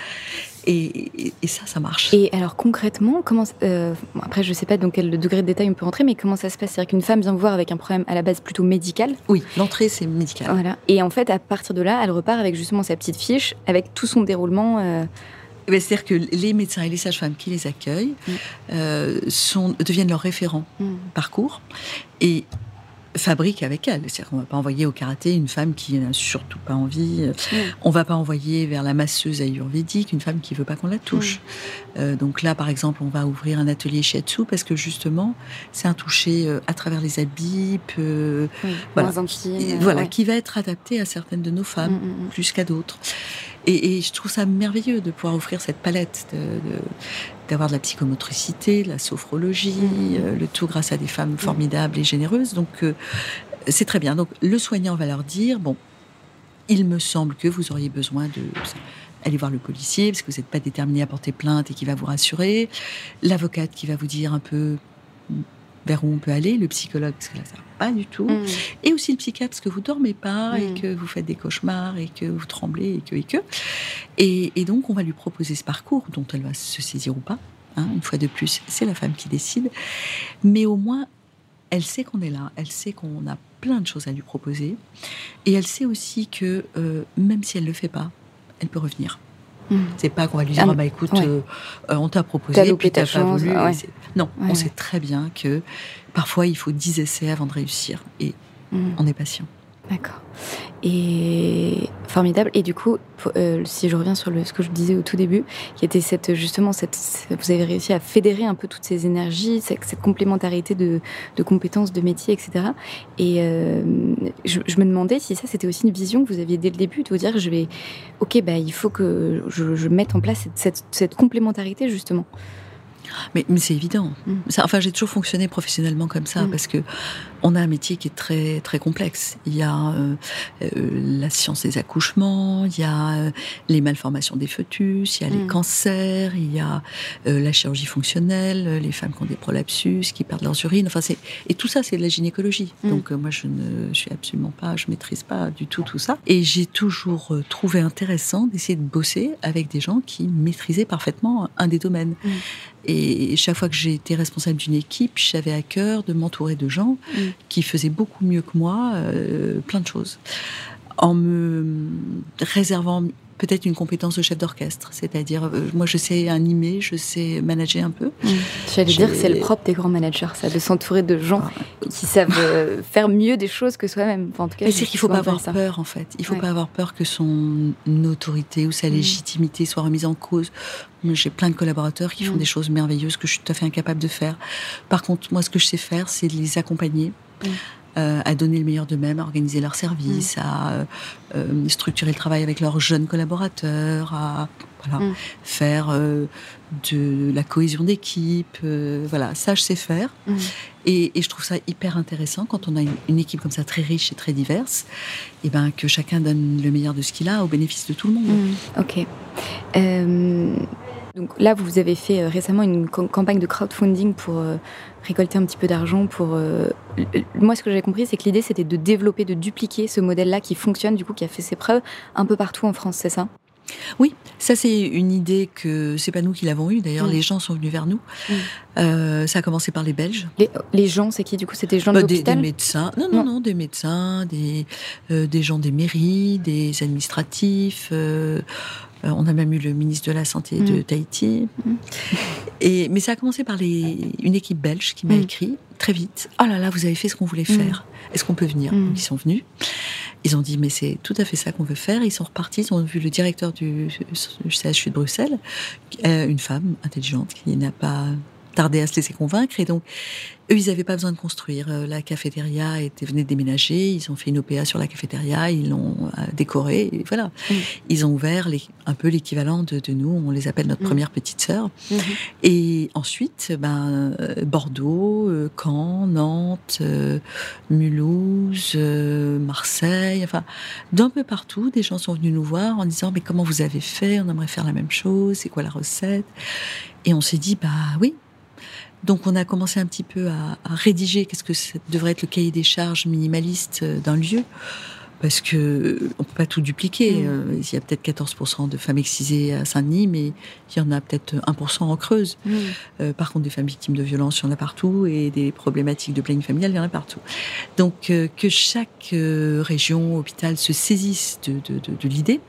Et, ça, ça marche. Et alors concrètement, comment euh, après je sais pas dans quel degré de détail on peut rentrer, mais comment ça se passe? C'est-à-dire qu'une femme vient vous voir avec un problème à la base plutôt médical? Oui, l'entrée c'est médical. Voilà. Et en fait, à partir de là, elle repart avec justement sa petite fiche, avec tout son déroulement. Euh, c'est-à-dire que les médecins et les sages-femmes qui les accueillent mm. euh, sont, deviennent leurs référents mm. parcours et fabriquent avec elles. C'est-à-dire qu'on ne va pas envoyer au karaté une femme qui n'a surtout pas envie. Mm. On ne va pas envoyer vers la masseuse ayurvédique une femme qui ne veut pas qu'on la touche. Euh, donc là, par exemple, on va ouvrir un atelier shiatsu parce que justement, c'est un toucher euh, à travers les habits, voilà, voilà qui va être adapté à certaines de nos femmes plus qu'à d'autres. Et, je trouve ça merveilleux de pouvoir offrir cette palette, d'avoir de, la psychomotricité, de la sophrologie, mmh. euh, le tout grâce à des femmes formidables et généreuses. Donc euh, c'est très bien. Donc le soignant va leur dire, bon, il me semble que vous auriez besoin de aller voir le policier parce que vous n'êtes pas déterminé à porter plainte et qui va vous rassurer, l'avocate qui va vous dire un peu vers où on peut aller, le psychologue, parce que là, ça va pas du tout, mm. et aussi le psychiatre, parce que vous dormez pas, et mm. que vous faites des cauchemars, et que vous tremblez, et que, et que. Et, donc, on va lui proposer ce parcours, dont elle va se saisir ou pas. Hein, une fois de plus, c'est la femme qui décide. Mais au moins, elle sait qu'on est là, elle sait qu'on a plein de choses à lui proposer, et elle sait aussi que euh, même si elle le fait pas, elle peut revenir. Mm. C'est pas qu'on va lui dire, ah, ah bah écoute, euh, euh, on t'a proposé, puis t'as pas voulu. Non, on sait très bien que parfois il faut 10 essais avant de réussir et mm. on est patient. D'accord. Et formidable. Et du coup, euh, si je reviens sur le, ce que je disais au tout début, qui était cette justement cette, vous avez réussi à fédérer un peu toutes ces énergies, cette, cette complémentarité de, de, compétences, de métiers, etc. Et euh, je, je, me demandais si ça c'était aussi une vision que vous aviez dès le début, de vous dire je vais, ok, bah il faut que je, je mette en place cette, cette, cette complémentarité justement. Mais, c'est évident. Mm. enfin, j'ai toujours fonctionné professionnellement comme ça mm. parce que on a un métier qui est très très complexe. Il y a euh, euh, la science des accouchements, il y a euh, les malformations des fœtus, il y a les mm. cancers, il y a la chirurgie fonctionnelle, les femmes qui ont des prolapsus, qui perdent leurs urines. Enfin, c'est et tout ça, c'est de la gynécologie. Donc moi, je ne suis absolument pas, je maîtrise pas du tout tout ça. Et j'ai toujours trouvé intéressant d'essayer de bosser avec des gens qui maîtrisaient parfaitement un des domaines. Et chaque fois que j'ai été responsable d'une équipe, j'avais à cœur de m'entourer de gens mm. Qui faisaient beaucoup mieux que moi euh, plein de choses. En me réservant peut-être une compétence de chef d'orchestre, c'est-à-dire euh, moi je sais animer, je sais manager un peu. Mmh. J'allais dire c'est le propre des grands managers, ça, de s'entourer de gens ah. qui savent euh, faire mieux des choses que soi-même. en tout cas, c'est qu'il faut pas avoir peur en fait. Il faut pas avoir peur que son autorité ou sa mmh. légitimité soit remise en cause. J'ai plein de collaborateurs qui font mmh. des choses merveilleuses que je suis tout à fait incapable de faire. Par contre, moi, ce que je sais faire, c'est de les accompagner. Euh, à donner le meilleur d'eux-mêmes, à organiser leurs services, mm. à euh, euh, structurer le travail avec leurs jeunes collaborateurs, à voilà, mm. faire de la cohésion d'équipe. voilà, ça, je sais faire. Mm. Et, je trouve ça hyper intéressant quand on a une, équipe comme ça très riche et très diverse, et ben que chacun donne le meilleur de ce qu'il a au bénéfice de tout le monde. Ok. Donc là, vous avez fait récemment une campagne de crowdfunding pour récolter un petit peu d'argent pour. Euh, moi, ce que j'avais compris, c'est que l'idée, c'était de développer, de dupliquer ce modèle-là qui fonctionne, du coup, qui a fait ses preuves un peu partout en France, c'est ça? Oui, ça c'est une idée que c'est pas nous qui l'avons eue. D'ailleurs, Mm. les gens sont venus vers nous. Mm. Euh, ça a commencé par les Belges. Les, les gens, c'est qui du coup? C'était des gens de Bah, des, des médecins, non, non, Non. non, des médecins, des, euh, des gens des mairies, des administratifs. euh, on a même eu le ministre de la Santé de Mm. Tahiti. Et, mais ça a commencé par les, une équipe belge qui m'a écrit très vite Oh là là, vous avez fait ce qu'on voulait Mm. faire. Est-ce qu'on peut venir Mm. Ils sont venus. Ils ont dit Mais c'est tout à fait ça qu'on veut faire. Ils sont repartis. Ils ont vu le directeur du, du CHU de Bruxelles, euh, une femme intelligente qui n'a pas tardé à se laisser convaincre. Et donc, eux, ils n'avaient pas besoin de construire. Euh, La cafétéria était, venait de déménager. Ils ont fait une OPA sur la cafétéria. Ils l'ont euh, décorée. Et voilà. Mm. Ils ont ouvert les- un peu l'équivalent de, de nous. On les appelle notre Mm. première petite sœur. Mhm. Et ensuite, ben, euh, Bordeaux, Caen, Nantes, Mulhouse, Marseille, enfin, d'un peu partout, des gens sont venus nous voir en disant, mais comment vous avez fait? On aimerait faire la même chose, c'est quoi la recette? Et on s'est dit, bah oui. Donc on a commencé un petit peu à, à rédiger qu'est-ce que ça devrait être le cahier des charges minimaliste euh, d'un lieu. Parce que euh, on peut pas tout dupliquer. Mm. Euh, Il y a peut-être 14% de femmes excisées à Saint-Denis, mais il y en a peut-être 1% en Creuse. Euh, par contre, des femmes victimes de violences, il y en a partout, et des problématiques de planning familial, il y en a partout. Donc, euh, que chaque euh, région, hôpital se saisisse de, de- de- de l'idée,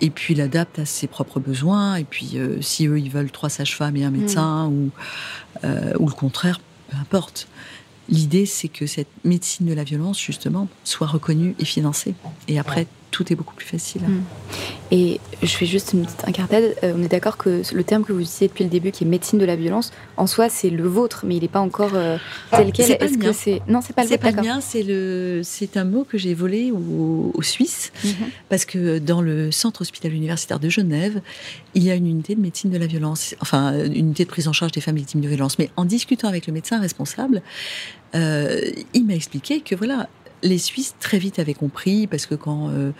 et puis l'adapte à ses propres besoins, et puis euh, si eux, ils veulent trois sages-femmes et un médecin, ou, euh, ou le contraire, peu importe. L'idée, c'est que cette médecine de la violence, justement, soit reconnue et financée. Et après, tout est beaucoup plus facile. Mm. Et je fais juste une petite incartade. Euh, on est d'accord que le terme que vous utilisez depuis le début, qui est médecine de la violence, en soi, c'est le vôtre, mais il n'est pas encore euh, tel quel. C'est pas Est-ce le que c'est non, c'est pas le C'est pas mien, c'est le, c'est un mot que j'ai volé aux, aux Suisses. Mhm. Parce que dans le centre hospitalier universitaire de Genève, il y a une unité de médecine de la violence, enfin une unité de prise en charge des femmes victimes de violence. Mais en discutant avec le médecin responsable, euh, il m'a expliqué que voilà, les Suisses très vite avaient compris parce que quand euh,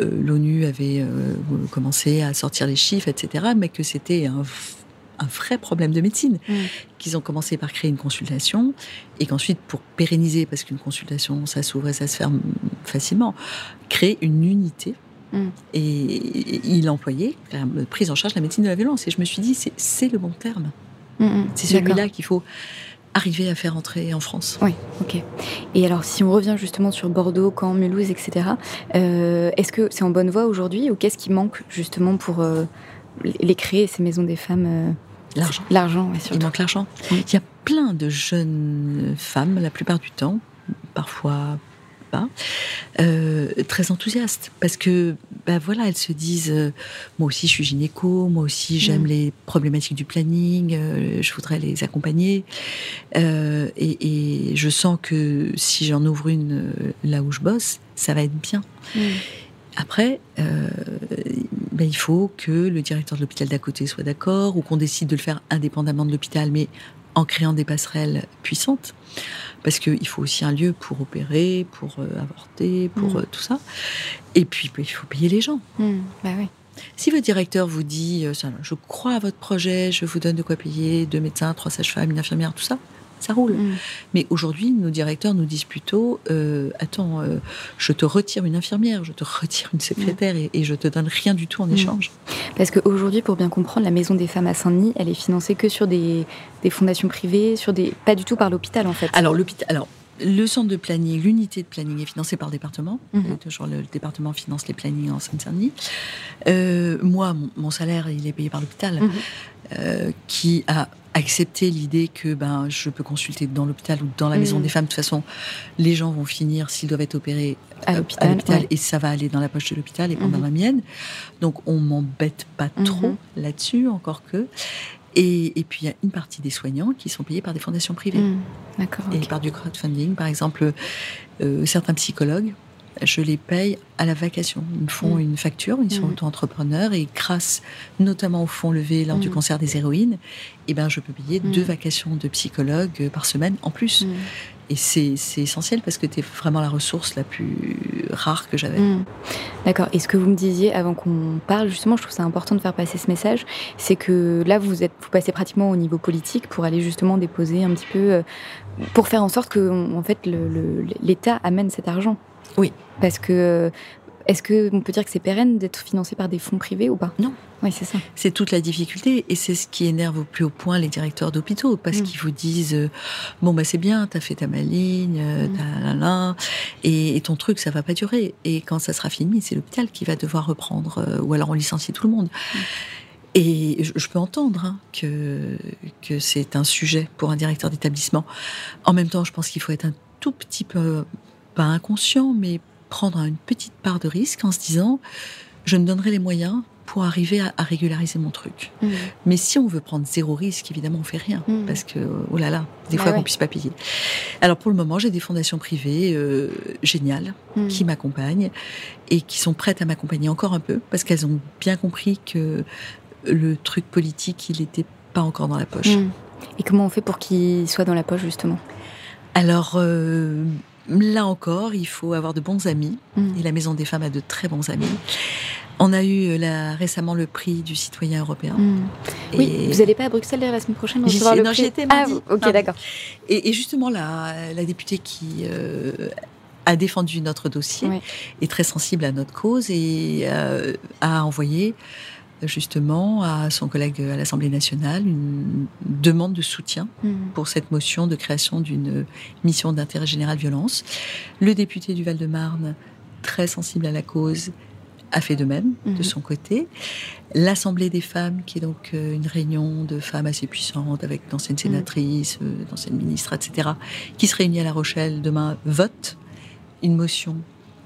euh, l'ONU avait euh, commencé à sortir les chiffres, etc., mais que c'était un, vrai problème de médecine, Mm. qu'ils ont commencé par créer une consultation et qu'ensuite, pour pérenniser, parce qu'une consultation, ça s'ouvre et ça se ferme facilement, créer une unité. Mm. Et il employait la prise en charge de la médecine de la violence. Et je me suis dit, c'est- le bon terme. Mhm. C'est celui-là qu'il faut arriver à faire entrer en France. Oui, ok. Et alors, si on revient justement sur Bordeaux, Caen, Mulhouse, etc., euh, est-ce que c'est en bonne voie aujourd'hui ou qu'est-ce qui manque justement pour euh, les créer, ces maisons des femmes euh, L'argent. L'argent, Il surtout. manque l'argent. Il y a plein de jeunes femmes, la plupart du temps, parfois pas, euh, très enthousiastes. Parce que, ben voilà, elles se disent euh, Moi aussi, je suis gynéco, moi aussi, j'aime Mm. les problématiques du planning, euh, je voudrais les accompagner. Et, et je sens que si j'en ouvre une là où je bosse, ça va être bien. Mm. Après, euh, ben, il faut que le directeur de l'hôpital d'à côté soit d'accord ou qu'on décide de le faire indépendamment de l'hôpital, mais en créant des passerelles puissantes. Parce qu'il faut aussi un lieu pour opérer, pour euh, avorter, pour Mm. euh, tout ça. Et puis, ben, il faut payer les gens. Mm. Bah oui. Si votre directeur vous dit euh, Je crois à votre projet, je vous donne de quoi payer, deux médecins, trois sages-femmes, une infirmière, tout ça, ça roule. Mm. Mais aujourd'hui, nos directeurs nous disent plutôt euh, Attends, euh, je te retire une infirmière, je te retire une secrétaire et, et je te donne rien du tout en Mm. échange. Parce qu'aujourd'hui, pour bien comprendre, la Maison des femmes à Saint-Denis, elle est financée que sur des, des fondations privées, sur des, pas du tout par l'hôpital en fait. Alors, l'hôpital. Alors, le centre de planning, l'unité de planning est financée par le département. Mhm. Toujours le, le département finance les plannings en Seine-Saint-Denis. Euh, moi, mon, mon salaire, il est payé par l'hôpital, Mhm. euh, qui a accepté l'idée que ben, je peux consulter dans l'hôpital ou dans la maison Mhm. des femmes. De toute façon, les gens vont finir, s'ils doivent être opérés, à euh, l'hôpital. ouais. et ça va aller dans la poche de l'hôpital et pas dans la mienne. Donc on m'embête pas trop là-dessus, encore que. Et, et puis il y a une partie des soignants qui sont payés par des fondations privées Mm. D'accord. et par du crowdfunding. Par exemple, euh, certains psychologues, je les paye à la vacation. Ils me font Mm. une facture, ils sont Mm. auto-entrepreneurs et grâce notamment au fonds levé lors du cancer des héroïnes, eh ben, je peux payer deux vacations de psychologue euh, par semaine en plus. Et c'est essentiel parce que tu es vraiment la ressource la plus rare que j'avais. Mm. D'accord. Et ce que vous me disiez avant qu'on parle, justement, je trouve ça important de faire passer ce message, c'est que là, vous êtes, vous passez pratiquement au niveau politique pour aller justement déposer un petit peu, euh, pour faire en sorte que, en fait, l'État amène cet argent. Oui. Parce que Est-ce qu'on peut dire que c'est pérenne d'être financé par des fonds privés ou pas? Non. Oui, c'est ça. C'est toute la difficulté et c'est ce qui énerve au plus haut point les directeurs d'hôpitaux parce Mm. qu'ils vous disent euh, bon bah c'est bien, t'as fait ta maligne, euh, Mm. t'as là, là, et, et ton truc ça va pas durer et quand ça sera fini c'est l'hôpital qui va devoir reprendre euh, ou alors on licencie tout le monde. Mm. Et je, je peux entendre hein, que que c'est un sujet pour un directeur d'établissement. En même temps, je pense qu'il faut être un tout petit peu pas inconscient mais prendre une petite part de risque en se disant je me donnerai les moyens pour arriver à, à régulariser mon truc. Mm. Mais si on veut prendre zéro risque, évidemment, on fait rien. Mm. Parce que, oh là là, des Ah fois ouais. qu'on puisse pas payer. Alors pour le moment, j'ai des fondations privées euh, géniales Mm. qui m'accompagnent et qui sont prêtes à m'accompagner encore un peu parce qu'elles ont bien compris que le truc politique, il n'était pas encore dans la poche. Et comment on fait pour qu'il soit dans la poche, justement? Alors euh, là encore, il faut avoir de bons amis Mm. et la Maison des Femmes a de très bons amis. On a eu euh, là, récemment le prix du citoyen européen. Mm. Oui, vous n'allez pas à Bruxelles la semaine prochaine recevoir le non, prix étais Ah, mardi. vous- ok, d'accord. Et, et justement, la, la députée qui euh, a défendu notre dossier est très sensible à notre cause et euh, a envoyé justement à son collègue à l'Assemblée nationale une demande de soutien Mm. pour cette motion de création d'une mission d'intérêt général violence. Le député du Val-de-Marne, très sensible à la cause, a fait de même de son côté. L'Assemblée des femmes, qui est donc euh, une réunion de femmes assez puissante avec d'anciennes sénatrices, euh, d'anciennes ministres, etc., qui se réunit à La Rochelle demain, vote une motion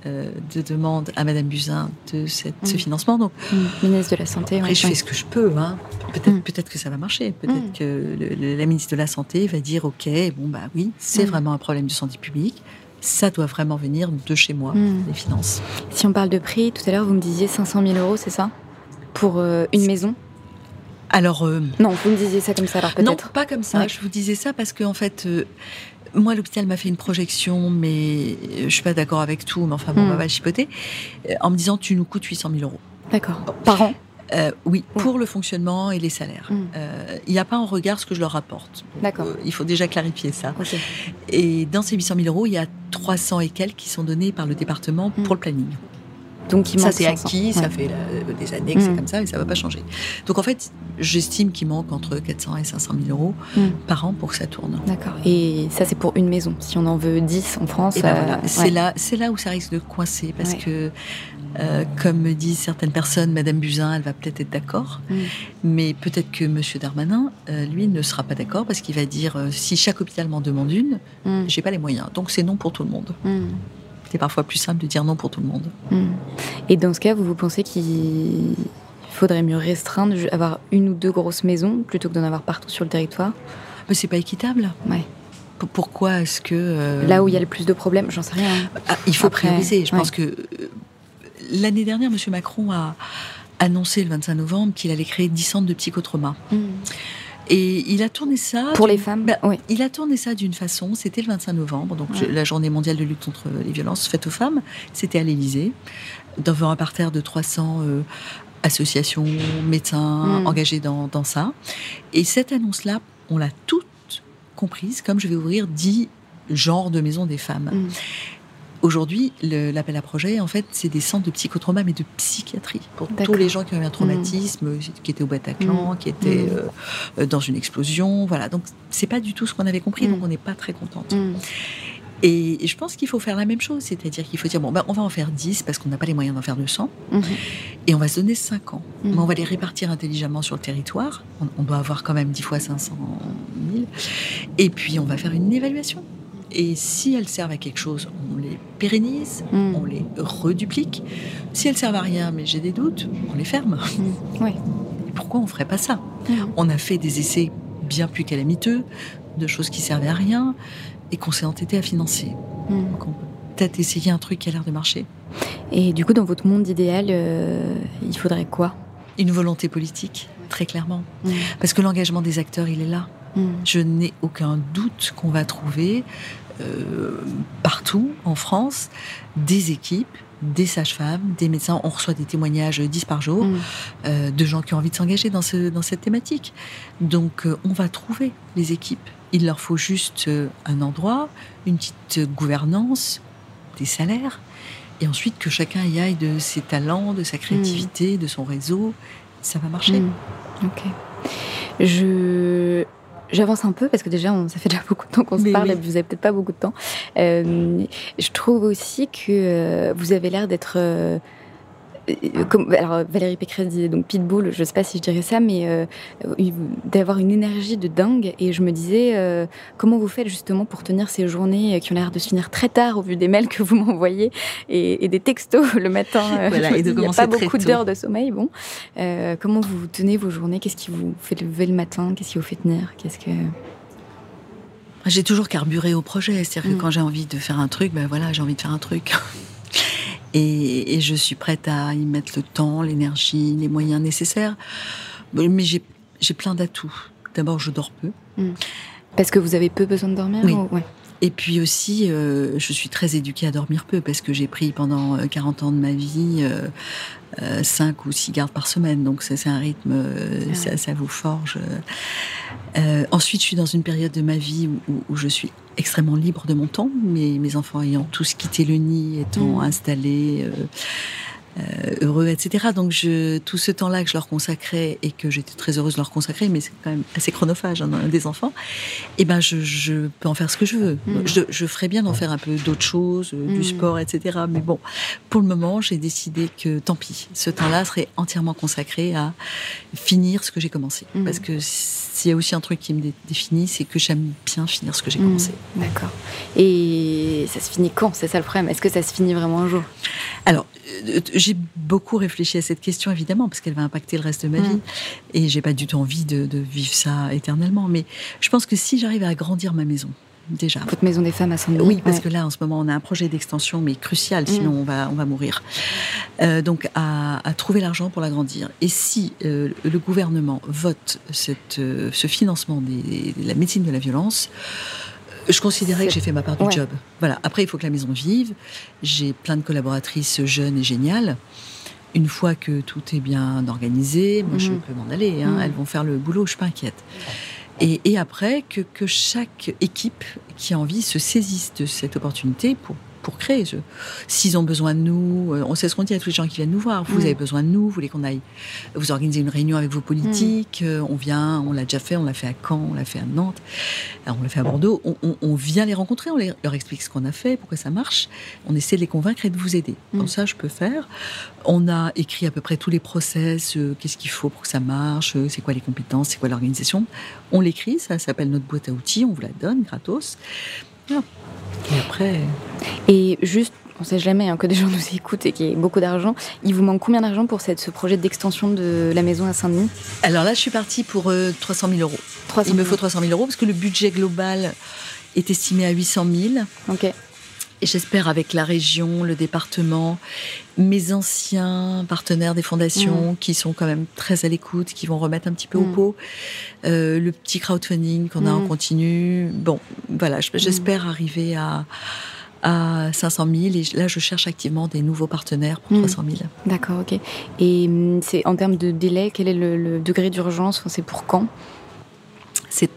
de demande à Madame Buzyn de cette, ce Mhm. financement. Donc Mm. Ministre de la Santé. après, ouais, je ouais. fais ce que je peux. Hein. Peut-être Mm. peut-être que ça va marcher. Peut-être Mm. que le- le- la ministre de la Santé va dire OK, bon, bah oui, c'est Mm. vraiment un problème de santé publique. Ça doit vraiment venir de chez moi, Mm. les finances. Si on parle de prix, tout à l'heure, vous me disiez 500 000 euros, c'est ça? Pour euh, une maison? Alors, euh, Non, vous me disiez ça comme ça, alors non, peut-être. pas comme ça. Ouais. Je vous disais ça parce que, en fait, euh, moi, l'hôpital m'a fait une projection, mais euh, je suis pas d'accord avec tout, mais enfin, bon, Mm. on va chipoter, euh, en me disant, tu nous coûtes 800 000 euros. D'accord. Par an Euh, oui, Ouais. pour le fonctionnement et les salaires. Mm. Euh, Il n'y a pas en regard ce que je leur apporte. D'accord. euh, il faut déjà clarifier ça. Et dans ces 800 000 euros, il y a 300 et quelques qui sont donnés par le département Mm. pour le planning. Donc il Ça, c'est 500. acquis, ça fait euh, des années que c'est Mm. comme ça et ça va pas changer. Donc en fait, j'estime qu'il manque entre 400 et 500 000 euros Mm. par an pour que ça tourne. D'accord. Et ça, c'est pour une maison. Si on en veut 10 en France. Ben euh, voilà, c'est ouais. là, c'est là où ça risque de coincer parce Ouais. que, euh, comme me disent certaines personnes, Madame Buzyn, elle va peut-être être d'accord, Mm. mais peut-être que Monsieur Darmanin, euh, lui, ne sera pas d'accord parce qu'il va dire euh, si chaque hôpital m'en demande une, j'ai pas les moyens. Donc c'est non pour tout le monde. C'est parfois plus simple de dire non pour tout le monde. Mm. Et dans ce cas, vous, vous pensez qu'il faudrait mieux restreindre, avoir une ou deux grosses maisons plutôt que d'en avoir partout sur le territoire? Mais c'est pas équitable. Ouais. P- Pourquoi est-ce que euh, Là où il y a le plus de problèmes, j'en sais rien. hein. Ah, il faut Après, prioriser. Je ouais. pense que euh, l'année dernière, M. Macron a annoncé le 25 novembre qu'il allait créer 10 centres de psychotrauma. Mm. Et il a tourné ça. Pour les femmes Bah, Oui. Il a tourné ça d'une façon, c'était le 25 novembre, donc Ouais. la journée mondiale de lutte contre les violences faites aux femmes. C'était à l'Élysée, devant un parterre de 300 euh, associations, médecins Mm. engagés dans, dans ça. Et cette annonce-là, on l'a toute comprise comme je vais ouvrir 10 genres de maisons des femmes. Mm. Aujourd'hui, l'appel à projet, en fait, c'est des centres de psychotrauma, mais de psychiatrie. Pour tous les gens qui ont eu un traumatisme, euh, qui étaient au Bataclan, qui étaient Mm. euh, euh, dans une explosion. Voilà. Donc, c'est pas du tout ce qu'on avait compris, Mm. donc on n'est pas très contente. Mm. Et, et je pense qu'il faut faire la même chose. C'est-à-dire qu'il faut dire, bon, ben, on va en faire 10 parce qu'on n'a pas les moyens d'en faire 200. Mhm. Et on va se donner 5 ans. Mm. Mais on va les répartir intelligemment sur le territoire. On, on doit avoir quand même 10 fois 500 000. Et puis, on va faire une évaluation. Et si elles servent à quelque chose, on les pérennise, Mm. on les reduplique. Si elles servent à rien, mais j'ai des doutes, on les ferme. Mm. Et pourquoi on ferait pas ça? Mm. On a fait des essais bien plus calamiteux, de choses qui servaient à rien et qu'on s'est entêté à financer. Donc on peut peut-être essayer un truc qui a l'air de marcher. Et du coup, dans votre monde idéal, euh, il faudrait quoi? Une volonté politique, très clairement. Parce que l'engagement des acteurs, il est là. Mm. Je n'ai aucun doute qu'on va trouver euh, partout en France des équipes, des sages-femmes, des médecins. On reçoit des témoignages 10 par jour Mm. euh, de gens qui ont envie de s'engager dans, ce, dans cette thématique. Donc euh, on va trouver les équipes. Il leur faut juste euh, un endroit, une petite gouvernance, des salaires. et ensuite que chacun y aille de ses talents, de sa créativité, de son réseau. Ça va marcher. Mm. Ok. Je J'avance un peu parce que déjà, on, ça fait déjà beaucoup de temps qu'on se parle oui. et vous avez peut-être pas beaucoup de temps. Euh, je trouve aussi que euh, vous avez l'air d'être. Euh, euh, comme, alors Valérie Pécresse disait donc pitbull, je sais pas si je dirais ça, mais euh, euh, d'avoir une énergie de dingue. Et je me disais euh, comment vous faites justement pour tenir ces journées euh, qui ont l'air de se finir très tard au vu des mails que vous m'envoyez et, et des textos le matin. euh, Voilà, et de il n'y a pas beaucoup d'heures de sommeil. Bon, Euh, comment vous tenez vos journées? Qu'est-ce qui vous fait lever le matin? Qu'est-ce qui vous fait tenir? Qu'est-ce que J'ai toujours carburé au projet, c'est-à-dire que Mm. quand j'ai envie de faire un truc, ben voilà, j'ai envie de faire un truc. Et, et je suis prête à y mettre le temps, l'énergie, les moyens nécessaires. Mais j'ai j'ai plein d'atouts. D'abord, je dors peu. Parce que vous avez peu besoin de dormir Oui. ou- ouais. Et puis aussi, euh, je suis très éduquée à dormir peu parce que j'ai pris pendant euh, 40 ans de ma vie euh, 5 ou 6 gardes par semaine. Donc ça, c'est un rythme, euh, Ah ça, ça vous forge. Euh, ensuite, je suis dans une période de ma vie où, où- je suis extrêmement libre de mon temps, mes, mes enfants ayant tous quitté le nid, étant Mm. installés, euh, euh, heureux, etc. Donc je, tout ce temps-là que je leur consacrais et que j'étais très heureuse de leur consacrer, mais c'est quand même assez chronophage hein, des enfants, et ben je, je peux en faire ce que je veux. Mm. Je, je ferais bien d'en faire un peu d'autres choses, euh, Mm. du sport, etc. Mais bon, pour le moment, j'ai décidé que tant pis, ce temps-là serait entièrement consacré à finir ce que j'ai commencé. Mm. Parce que s'il y a aussi un truc qui me dé- définit, c'est que j'aime bien finir ce que j'ai Mm. commencé. D'accord. Et ça se finit quand? C'est ça le problème. Est-ce que ça se finit vraiment un jour? Alors, euh, j'ai beaucoup réfléchi à cette question, évidemment, parce qu'elle va impacter le reste de ma Mm. vie. Et j'ai pas du tout envie de, de vivre ça éternellement. Mais je pense que si j'arrive à agrandir ma maison, déjà. Votre maison des femmes à Saint-Denis Oui, parce Ouais. que là, en ce moment, on a un projet d'extension, mais crucial, Mm. sinon on va, on va mourir. Euh, donc, à, à trouver l'argent pour l'agrandir. Et si euh, le gouvernement vote cette, euh, ce financement de la médecine de la violence, euh, je considérais que j'ai fait ma part du ouais. job. Voilà. Après, il faut que la maison vive. J'ai plein de collaboratrices jeunes et géniales. Une fois que tout est bien organisé, moi, je peux m'en aller. hein. Elles vont faire le boulot, je suis pas inquiète. Et, et après, que, que chaque équipe qui a envie se saisisse de cette opportunité pour, pour créer. S'ils ont besoin de nous, euh, on sait ce qu'on dit à tous les gens qui viennent nous voir. Vous Mm. avez besoin de nous, vous voulez qu'on aille vous organiser une réunion avec vos politiques. euh, On vient, on l'a déjà fait, on l'a fait à Caen, on l'a fait à Nantes, alors on l'a fait à Bordeaux. On, on- on vient les rencontrer, on les- leur explique ce qu'on a fait, pourquoi ça marche. On essaie de les convaincre et de vous aider. Mm. Comme ça, je peux faire. On a écrit à peu près tous les process, euh, qu'est-ce qu'il faut pour que ça marche, euh, c'est quoi les compétences, c'est quoi l'organisation. On l'écrit, ça s'appelle notre boîte à outils, on vous la donne gratos. Voilà. Et après, Et juste, on sait jamais hein, que des gens nous écoutent et qu'il y ait beaucoup d'argent. Il vous manque combien d'argent pour cette, ce projet d'extension de la maison à Saint-Denis? Alors là, je suis partie pour euh, 300 000 euros. 300 Il me faut 300 000 euros parce que le budget global est estimé à 800 000. Ok. Et j'espère avec la région, le département, mes anciens partenaires des fondations qui sont quand même très à l'écoute, qui vont remettre un petit peu au Mm. pot, euh, le petit crowdfunding qu'on a en Mm. continu. Bon, voilà, je- j'espère arriver à, à 500 000 et là je cherche activement des nouveaux partenaires pour Mm. 300 000. D'accord, ok. Et hum, c'est en termes de délai, quel est le, le degré d'urgence? C'est pour quand?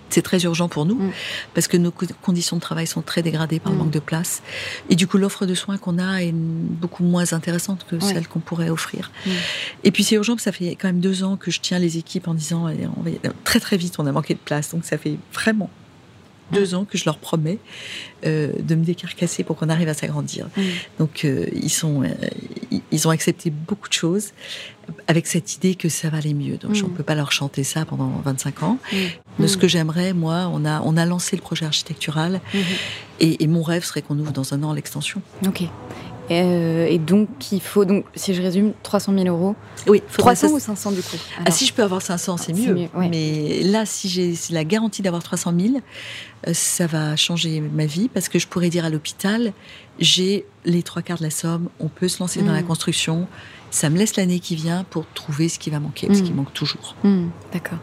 C'est très urgent pour nous Mm. parce que nos co- conditions de travail sont très dégradées par le Mm. manque de place. Et du coup, l'offre de soins qu'on a est beaucoup moins intéressante que Ouais. celle qu'on pourrait offrir. Mm. Et puis c'est urgent parce que ça fait quand même deux ans que je tiens les équipes en disant on va très très vite, on a manqué de place. Donc ça fait vraiment deux ans que je leur promets euh, de me décarcasser pour qu'on arrive à s'agrandir. Mm. Donc euh, ils sont, euh, ils- ont accepté beaucoup de choses avec cette idée que ça va aller mieux. Donc Mm. on peut pas leur chanter ça pendant 25 ans. Mm. De ce que j'aimerais, moi, on a, on a lancé le projet architectural et, et mon rêve serait qu'on ouvre dans un an l'extension. Ok. Euh, et donc, il faut, donc, si je résume, 300 000 euros. Oui, 300 ou 500 du coup Ah, si je peux avoir 500, c'est C'est mieux. mieux, ouais. Mais là, si j'ai la garantie d'avoir 300 000, euh, ça va changer ma vie parce que je pourrais dire à l'hôpital, j'ai les trois quarts de la somme, on peut se lancer dans Mm. la construction. Ça me laisse l'année qui vient pour trouver ce qui va manquer, parce Mm. qu'il manque toujours. Hmm, D'accord.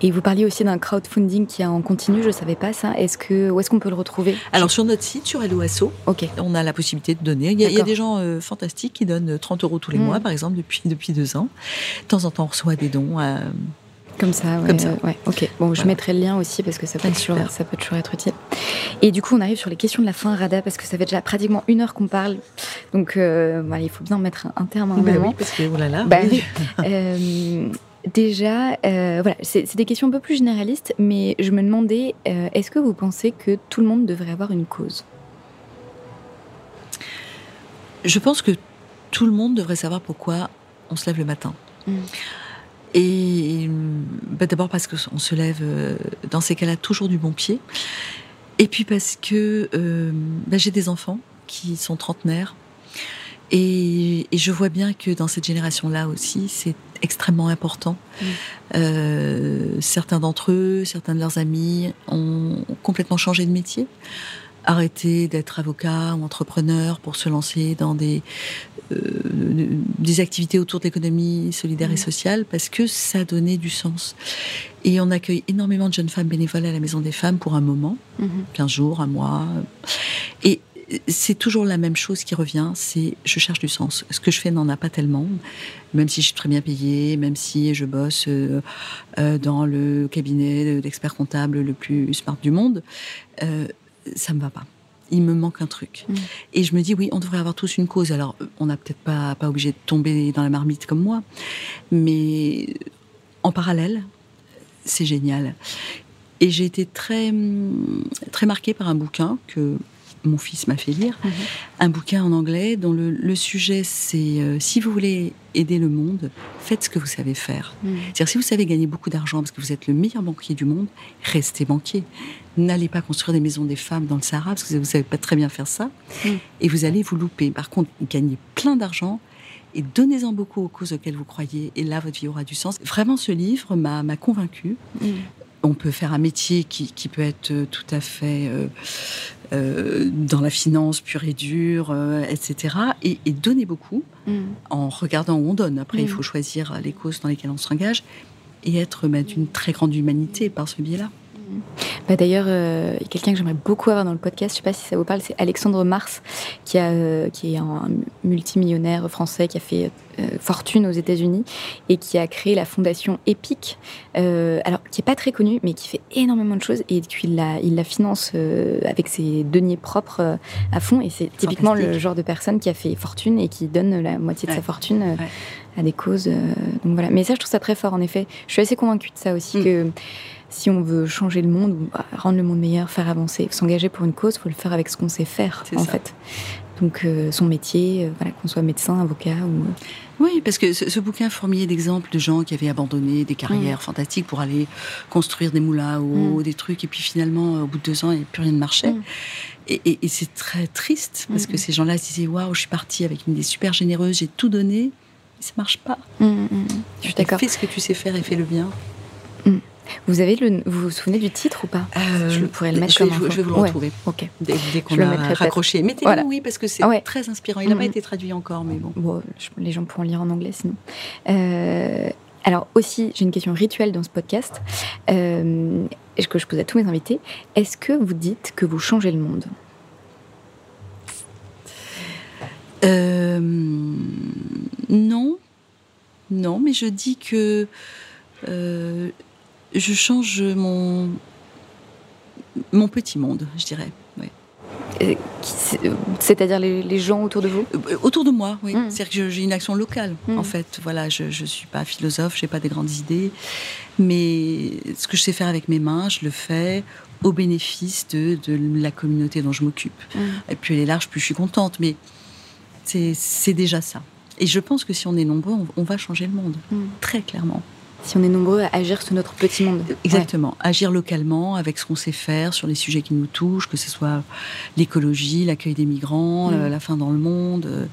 Et vous parliez aussi d'un crowdfunding qui est en continu, je ne savais pas ça. Est-ce que, où est-ce qu'on peut le retrouver? Alors sur notre site, sur LOASO, Ok. on a la possibilité de donner. Il y a, il y a D'accord. des gens euh, fantastiques qui donnent 30 euros tous les Mm. mois, par exemple, depuis, depuis deux ans. De temps en temps, on reçoit des dons. euh, Comme ça, ouais, Comme ça. ouais, ok. Bon, je Voilà. mettrai le lien aussi parce que ça peut, toujours, super. ça peut toujours être utile. Et du coup, on arrive sur les questions de la fin, Rada, parce que ça fait déjà pratiquement une heure qu'on parle. Donc, euh, voilà, il faut bien mettre un, terme à un Bah moment. oui, parce que, oh là là. Bah oui. Euh, déjà, euh, voilà, c'est des questions un peu plus généralistes, mais je me demandais, est-ce que vous pensez que tout le monde devrait avoir une cause? Je pense que tout le monde devrait savoir pourquoi on se lève le matin. Mm. Et bah, d'abord parce qu'on se lève euh, dans ces cas-là toujours du bon pied. Et puis parce que euh, bah, j'ai des enfants qui sont trentenaires. Et, et je vois bien que dans cette génération-là aussi, c'est extrêmement important. Euh, certains d'entre eux, certains de leurs amis ont complètement changé de métier, arrêté d'être avocat ou entrepreneur pour se lancer dans des, euh, des activités autour de l'économie solidaire et Mm. sociale parce que ça donnait du sens. Et on accueille énormément de jeunes femmes bénévoles à la Maison des Femmes pour un moment, 15 jours, un mois. Et c'est toujours la même chose qui revient, c'est je cherche du sens. Ce que je fais n'en a pas tellement, même si je suis très bien payée, même si je bosse euh, euh, dans le cabinet d'expert comptable le plus smart du monde, euh, ça me va pas. Il me manque un truc. Mm. Et je me dis, oui, on devrait avoir tous une cause. Alors, on n'a peut-être pas, pas obligé de tomber dans la marmite comme moi, mais en parallèle, c'est génial. Et j'ai été très, très marquée par un bouquin que mon fils m'a fait lire, Mhm. un bouquin en anglais dont le, le sujet c'est euh, si vous voulez aider le monde, faites ce que vous savez faire. Mhm. C'est-à-dire si vous savez gagner beaucoup d'argent parce que vous êtes le meilleur banquier du monde, restez banquier. N'allez pas construire des maisons des femmes dans le Sahara parce que vous savez pas très bien faire ça Mhm. et vous allez vous louper. Par contre, gagnez plein d'argent et donnez-en beaucoup aux causes auxquelles vous croyez et là votre vie aura du sens. Vraiment ce livre m'a convaincue on peut faire un métier qui, qui peut être euh, tout à fait euh, euh, dans la finance pure et dure, euh, etc. Et, et donner beaucoup Mhm. en regardant où on donne. Après, il Mhm. faut choisir les causes dans lesquelles on s'engage et être bah, d'une très grande humanité par ce biais-là. Bah, D'ailleurs, euh, il y a quelqu'un que j'aimerais beaucoup avoir dans le podcast, je sais pas si ça vous parle, c'est Alexandre Mars, qui, a, euh, qui est un multimillionnaire français qui a fait euh, fortune aux États-Unis et qui a créé la fondation EPIC, euh, alors qui est pas très connue, mais qui fait énormément de choses et qui la, il la finance avec ses deniers propres à fond. Et c'est typiquement le genre de personne qui a fait fortune et qui donne la moitié de sa fortune Ouais. à des causes. euh, donc voilà. Mais ça, je trouve ça très fort, en effet. Je suis assez convaincue de ça aussi, Mm. que si on veut changer le monde, ou bah, rendre le monde meilleur, faire avancer, s'engager pour une cause, faut le faire avec ce qu'on sait faire, en ça. fait. Donc euh, son métier, euh, voilà, qu'on soit médecin, avocat ou. Oui, parce que ce, ce bouquin fourmillait d'exemples de gens qui avaient abandonné des carrières fantastiques pour aller construire des moulins à eau, Mm. des trucs, et puis finalement, au bout de deux ans, il n'y plus rien ne marchait. Mm. Et, et- et c'est très triste, parce Mm. que ces gens-là se disaient Waouh, je suis partie avec une idée super généreuse, j'ai tout donné, mais ça marche pas. Mm, mm, mm. Je suis d'accord. Fais ce que tu sais faire et fais le bien. Vous avez le, vous vous souvenez du titre ou pas? Je pourrais le mettre je, comme info. je vais vous le Ouais. retrouver. Dès, dès qu'on a raccroché. Mettez-le, Voilà. oui, parce que c'est Ouais. très inspirant. Il n'a pas Mhm. été traduit encore, mais bon. Bon, je- les gens pourront lire en anglais sinon. Euh, alors aussi, j'ai une question rituelle dans ce podcast euh, que je pose à tous mes invités. Est-ce que vous dites que vous changez le monde? Euh, non, non, mais je dis que euh, je change mon mon petit monde, je dirais. oui. Euh, C'est-à-dire les, les gens autour de vous? Euh, Autour de moi, oui. Mm. C'est-à-dire que je- j'ai une action locale, Mm. en fait. Voilà, je ne suis pas philosophe, j'ai pas des grandes idées, mais ce que je sais faire avec mes mains, je le fais au bénéfice de, de la communauté dont je m'occupe. Et plus elle est large, plus je suis contente, mais c'est déjà ça. Et je pense que si on est nombreux, on, on va changer le monde, très clairement. Si on est nombreux à agir sur notre petit monde. Exactement. Agir localement avec ce qu'on sait faire sur les sujets qui nous touchent, que ce soit l'écologie, l'accueil des migrants, Mm. euh, la fin dans le monde. Euh,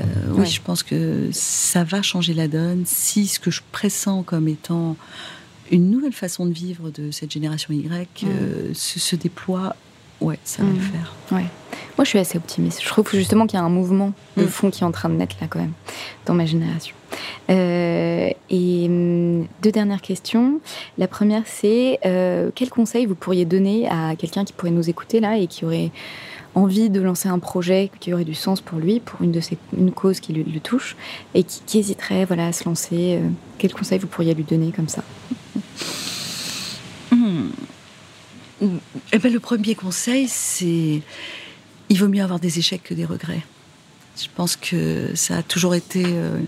euh, Oui, je pense que ça va changer la donne si ce que je pressens comme étant une nouvelle façon de vivre de cette génération Y euh, se, se déploie ouais, ça va le mm. faire. Ouais. Moi, je suis assez optimiste. Je trouve justement qu'il y a un mouvement de mm. fond qui est en train de naître là, quand même, dans ma génération. Euh, et mm, deux dernières questions. La première, c'est euh, quel conseil vous pourriez donner à quelqu'un qui pourrait nous écouter là et qui aurait envie de lancer un projet qui aurait du sens pour lui, pour une, de ses, une cause qui le touche et qui, hésiterait voilà, à se lancer euh, Quel conseil vous pourriez lui donner comme ça? Hmm eh ben, Le premier conseil, c'est il vaut mieux avoir des échecs que des regrets. Je pense que ça a toujours été. Euh,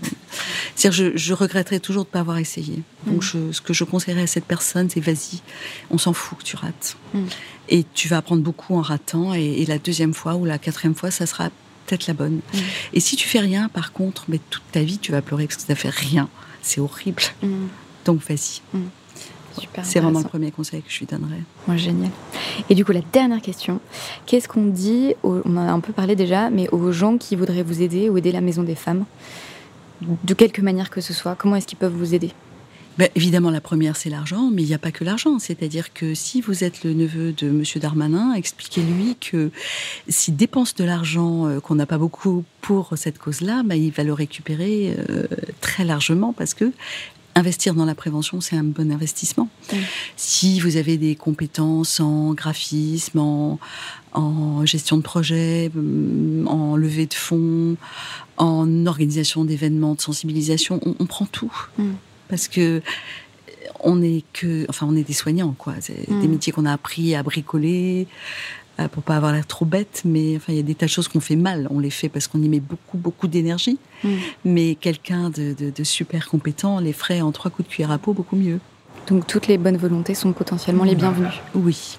c'est-à-dire, je, je, regretterais toujours de ne pas avoir essayé. Donc, mm. ce que je conseillerais à cette personne, c'est vas-y, on s'en fout que tu rates. Mm. Et tu vas apprendre beaucoup en ratant. Et, la deuxième fois ou la quatrième fois, ça sera peut-être la bonne. Mm. Et si tu fais rien, par contre, mais toute ta vie, tu vas pleurer parce que tu n'as fait rien. C'est horrible. Donc, vas-y. C'est vraiment le premier conseil que je lui donnerais. Moi, génial. Et du coup, la dernière question, qu'est-ce qu'on dit, on en a un peu parlé déjà, mais aux gens qui voudraient vous aider ou aider la Maison des Femmes, de quelque manière que ce soit, comment est-ce qu'ils peuvent vous aider? Ben, évidemment, la première, c'est l'argent, mais il n'y a pas que l'argent. C'est-à-dire que si vous êtes le neveu de M. Darmanin, expliquez-lui que s'il dépense de l'argent euh, qu'on n'a pas beaucoup pour cette cause-là, ben, il va le récupérer euh, très largement parce que investir dans la prévention, c'est un bon investissement. Si vous avez des compétences en graphisme, en, gestion de projet, mm, en levée de fonds, en organisation d'événements, de sensibilisation, on, prend tout. Parce que on est que, enfin, on est des soignants, quoi. C'est des métiers qu'on a appris à bricoler, euh, pour pas avoir l'air trop bête, mais enfin, il y a des tas de choses qu'on fait mal. On les fait parce qu'on y met beaucoup, beaucoup d'énergie. Mm. Mais quelqu'un de, super compétent les ferait en trois coups de cuillère à peau beaucoup mieux. Donc toutes les bonnes volontés sont potentiellement les bienvenues. Oui,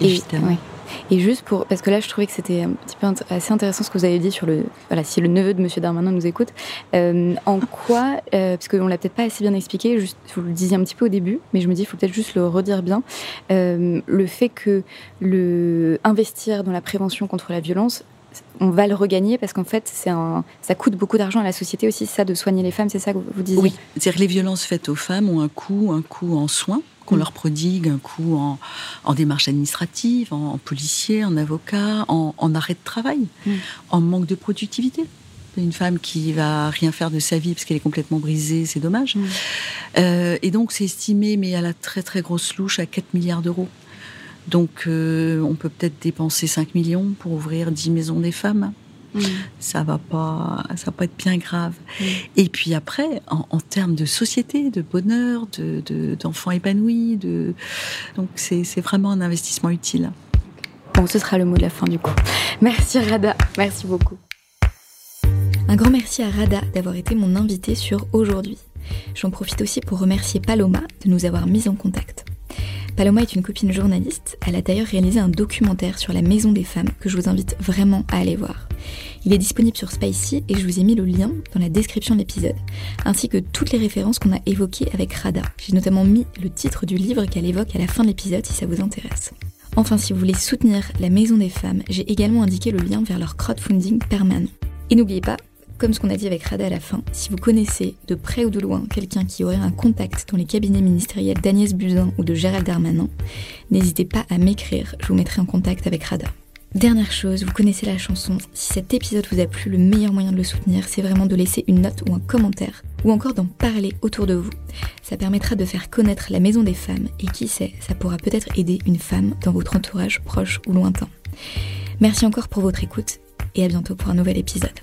évidemment. Et juste pour, parce que là, je trouvais que c'était un petit peu assez intéressant ce que vous avez dit sur le, voilà, si le neveu de Monsieur Darmanin nous écoute, euh, en quoi, euh, parce qu'on l'a peut-être pas assez bien expliqué, juste, vous le disiez un petit peu au début, mais je me dis, il faut peut-être juste le redire bien, euh, le fait que le investir dans la prévention contre la violence, on va le regagner parce qu'en fait, un, ça coûte beaucoup d'argent à la société aussi, ça, de soigner les femmes, c'est ça que vous disiez? Oui, c'est-à-dire que les violences faites aux femmes ont un coût, un coût en soins, qu'on mm. leur prodigue un coup en, en démarche administrative, en, policier, en avocat, en, arrêt de travail, mm. en manque de productivité. Une femme qui va rien faire de sa vie parce qu'elle est complètement brisée, c'est dommage. Mm. Euh, et donc c'est estimé, mais à la très très grosse louche, à 4 milliards d'euros. Donc euh, on peut peut-être dépenser 5 millions pour ouvrir 10 maisons des femmes. Mm. Ça va pas, ça va pas être bien grave. Mm. Et puis après, en, termes de société, de bonheur, d'enfants de, épanouis, de, donc c'est vraiment un investissement utile. Bon, ce sera le mot de la fin du coup. Merci Rada, merci beaucoup. Un grand merci à Rada d'avoir été mon invité sur Aujourd'hui. J'en profite aussi pour remercier Paloma de nous avoir mis en contact. Paloma est une copine journaliste. Elle a d'ailleurs réalisé un documentaire sur la Maison des Femmes que je vous invite vraiment à aller voir. Il est disponible sur Spicy et je vous ai mis le lien dans la description de l'épisode, ainsi que toutes les références qu'on a évoquées avec Rada. J'ai notamment mis le titre du livre qu'elle évoque à la fin de l'épisode si ça vous intéresse. Enfin, si vous voulez soutenir la Maison des Femmes, j'ai également indiqué le lien vers leur crowdfunding permanent. Et n'oubliez pas, comme ce qu'on a dit avec Rada à la fin, si vous connaissez de près ou de loin quelqu'un qui aurait un contact dans les cabinets ministériels d'Agnès Buzyn ou de Gérald Darmanin, n'hésitez pas à m'écrire, je vous mettrai en contact avec Rada. Dernière chose, vous connaissez la chanson, si cet épisode vous a plu, le meilleur moyen de le soutenir, c'est vraiment de laisser une note ou un commentaire, ou encore d'en parler autour de vous. Ça permettra de faire connaître la Maison des Femmes, et qui sait, ça pourra peut-être aider une femme dans votre entourage proche ou lointain. Merci encore pour votre écoute, et à bientôt pour un nouvel épisode.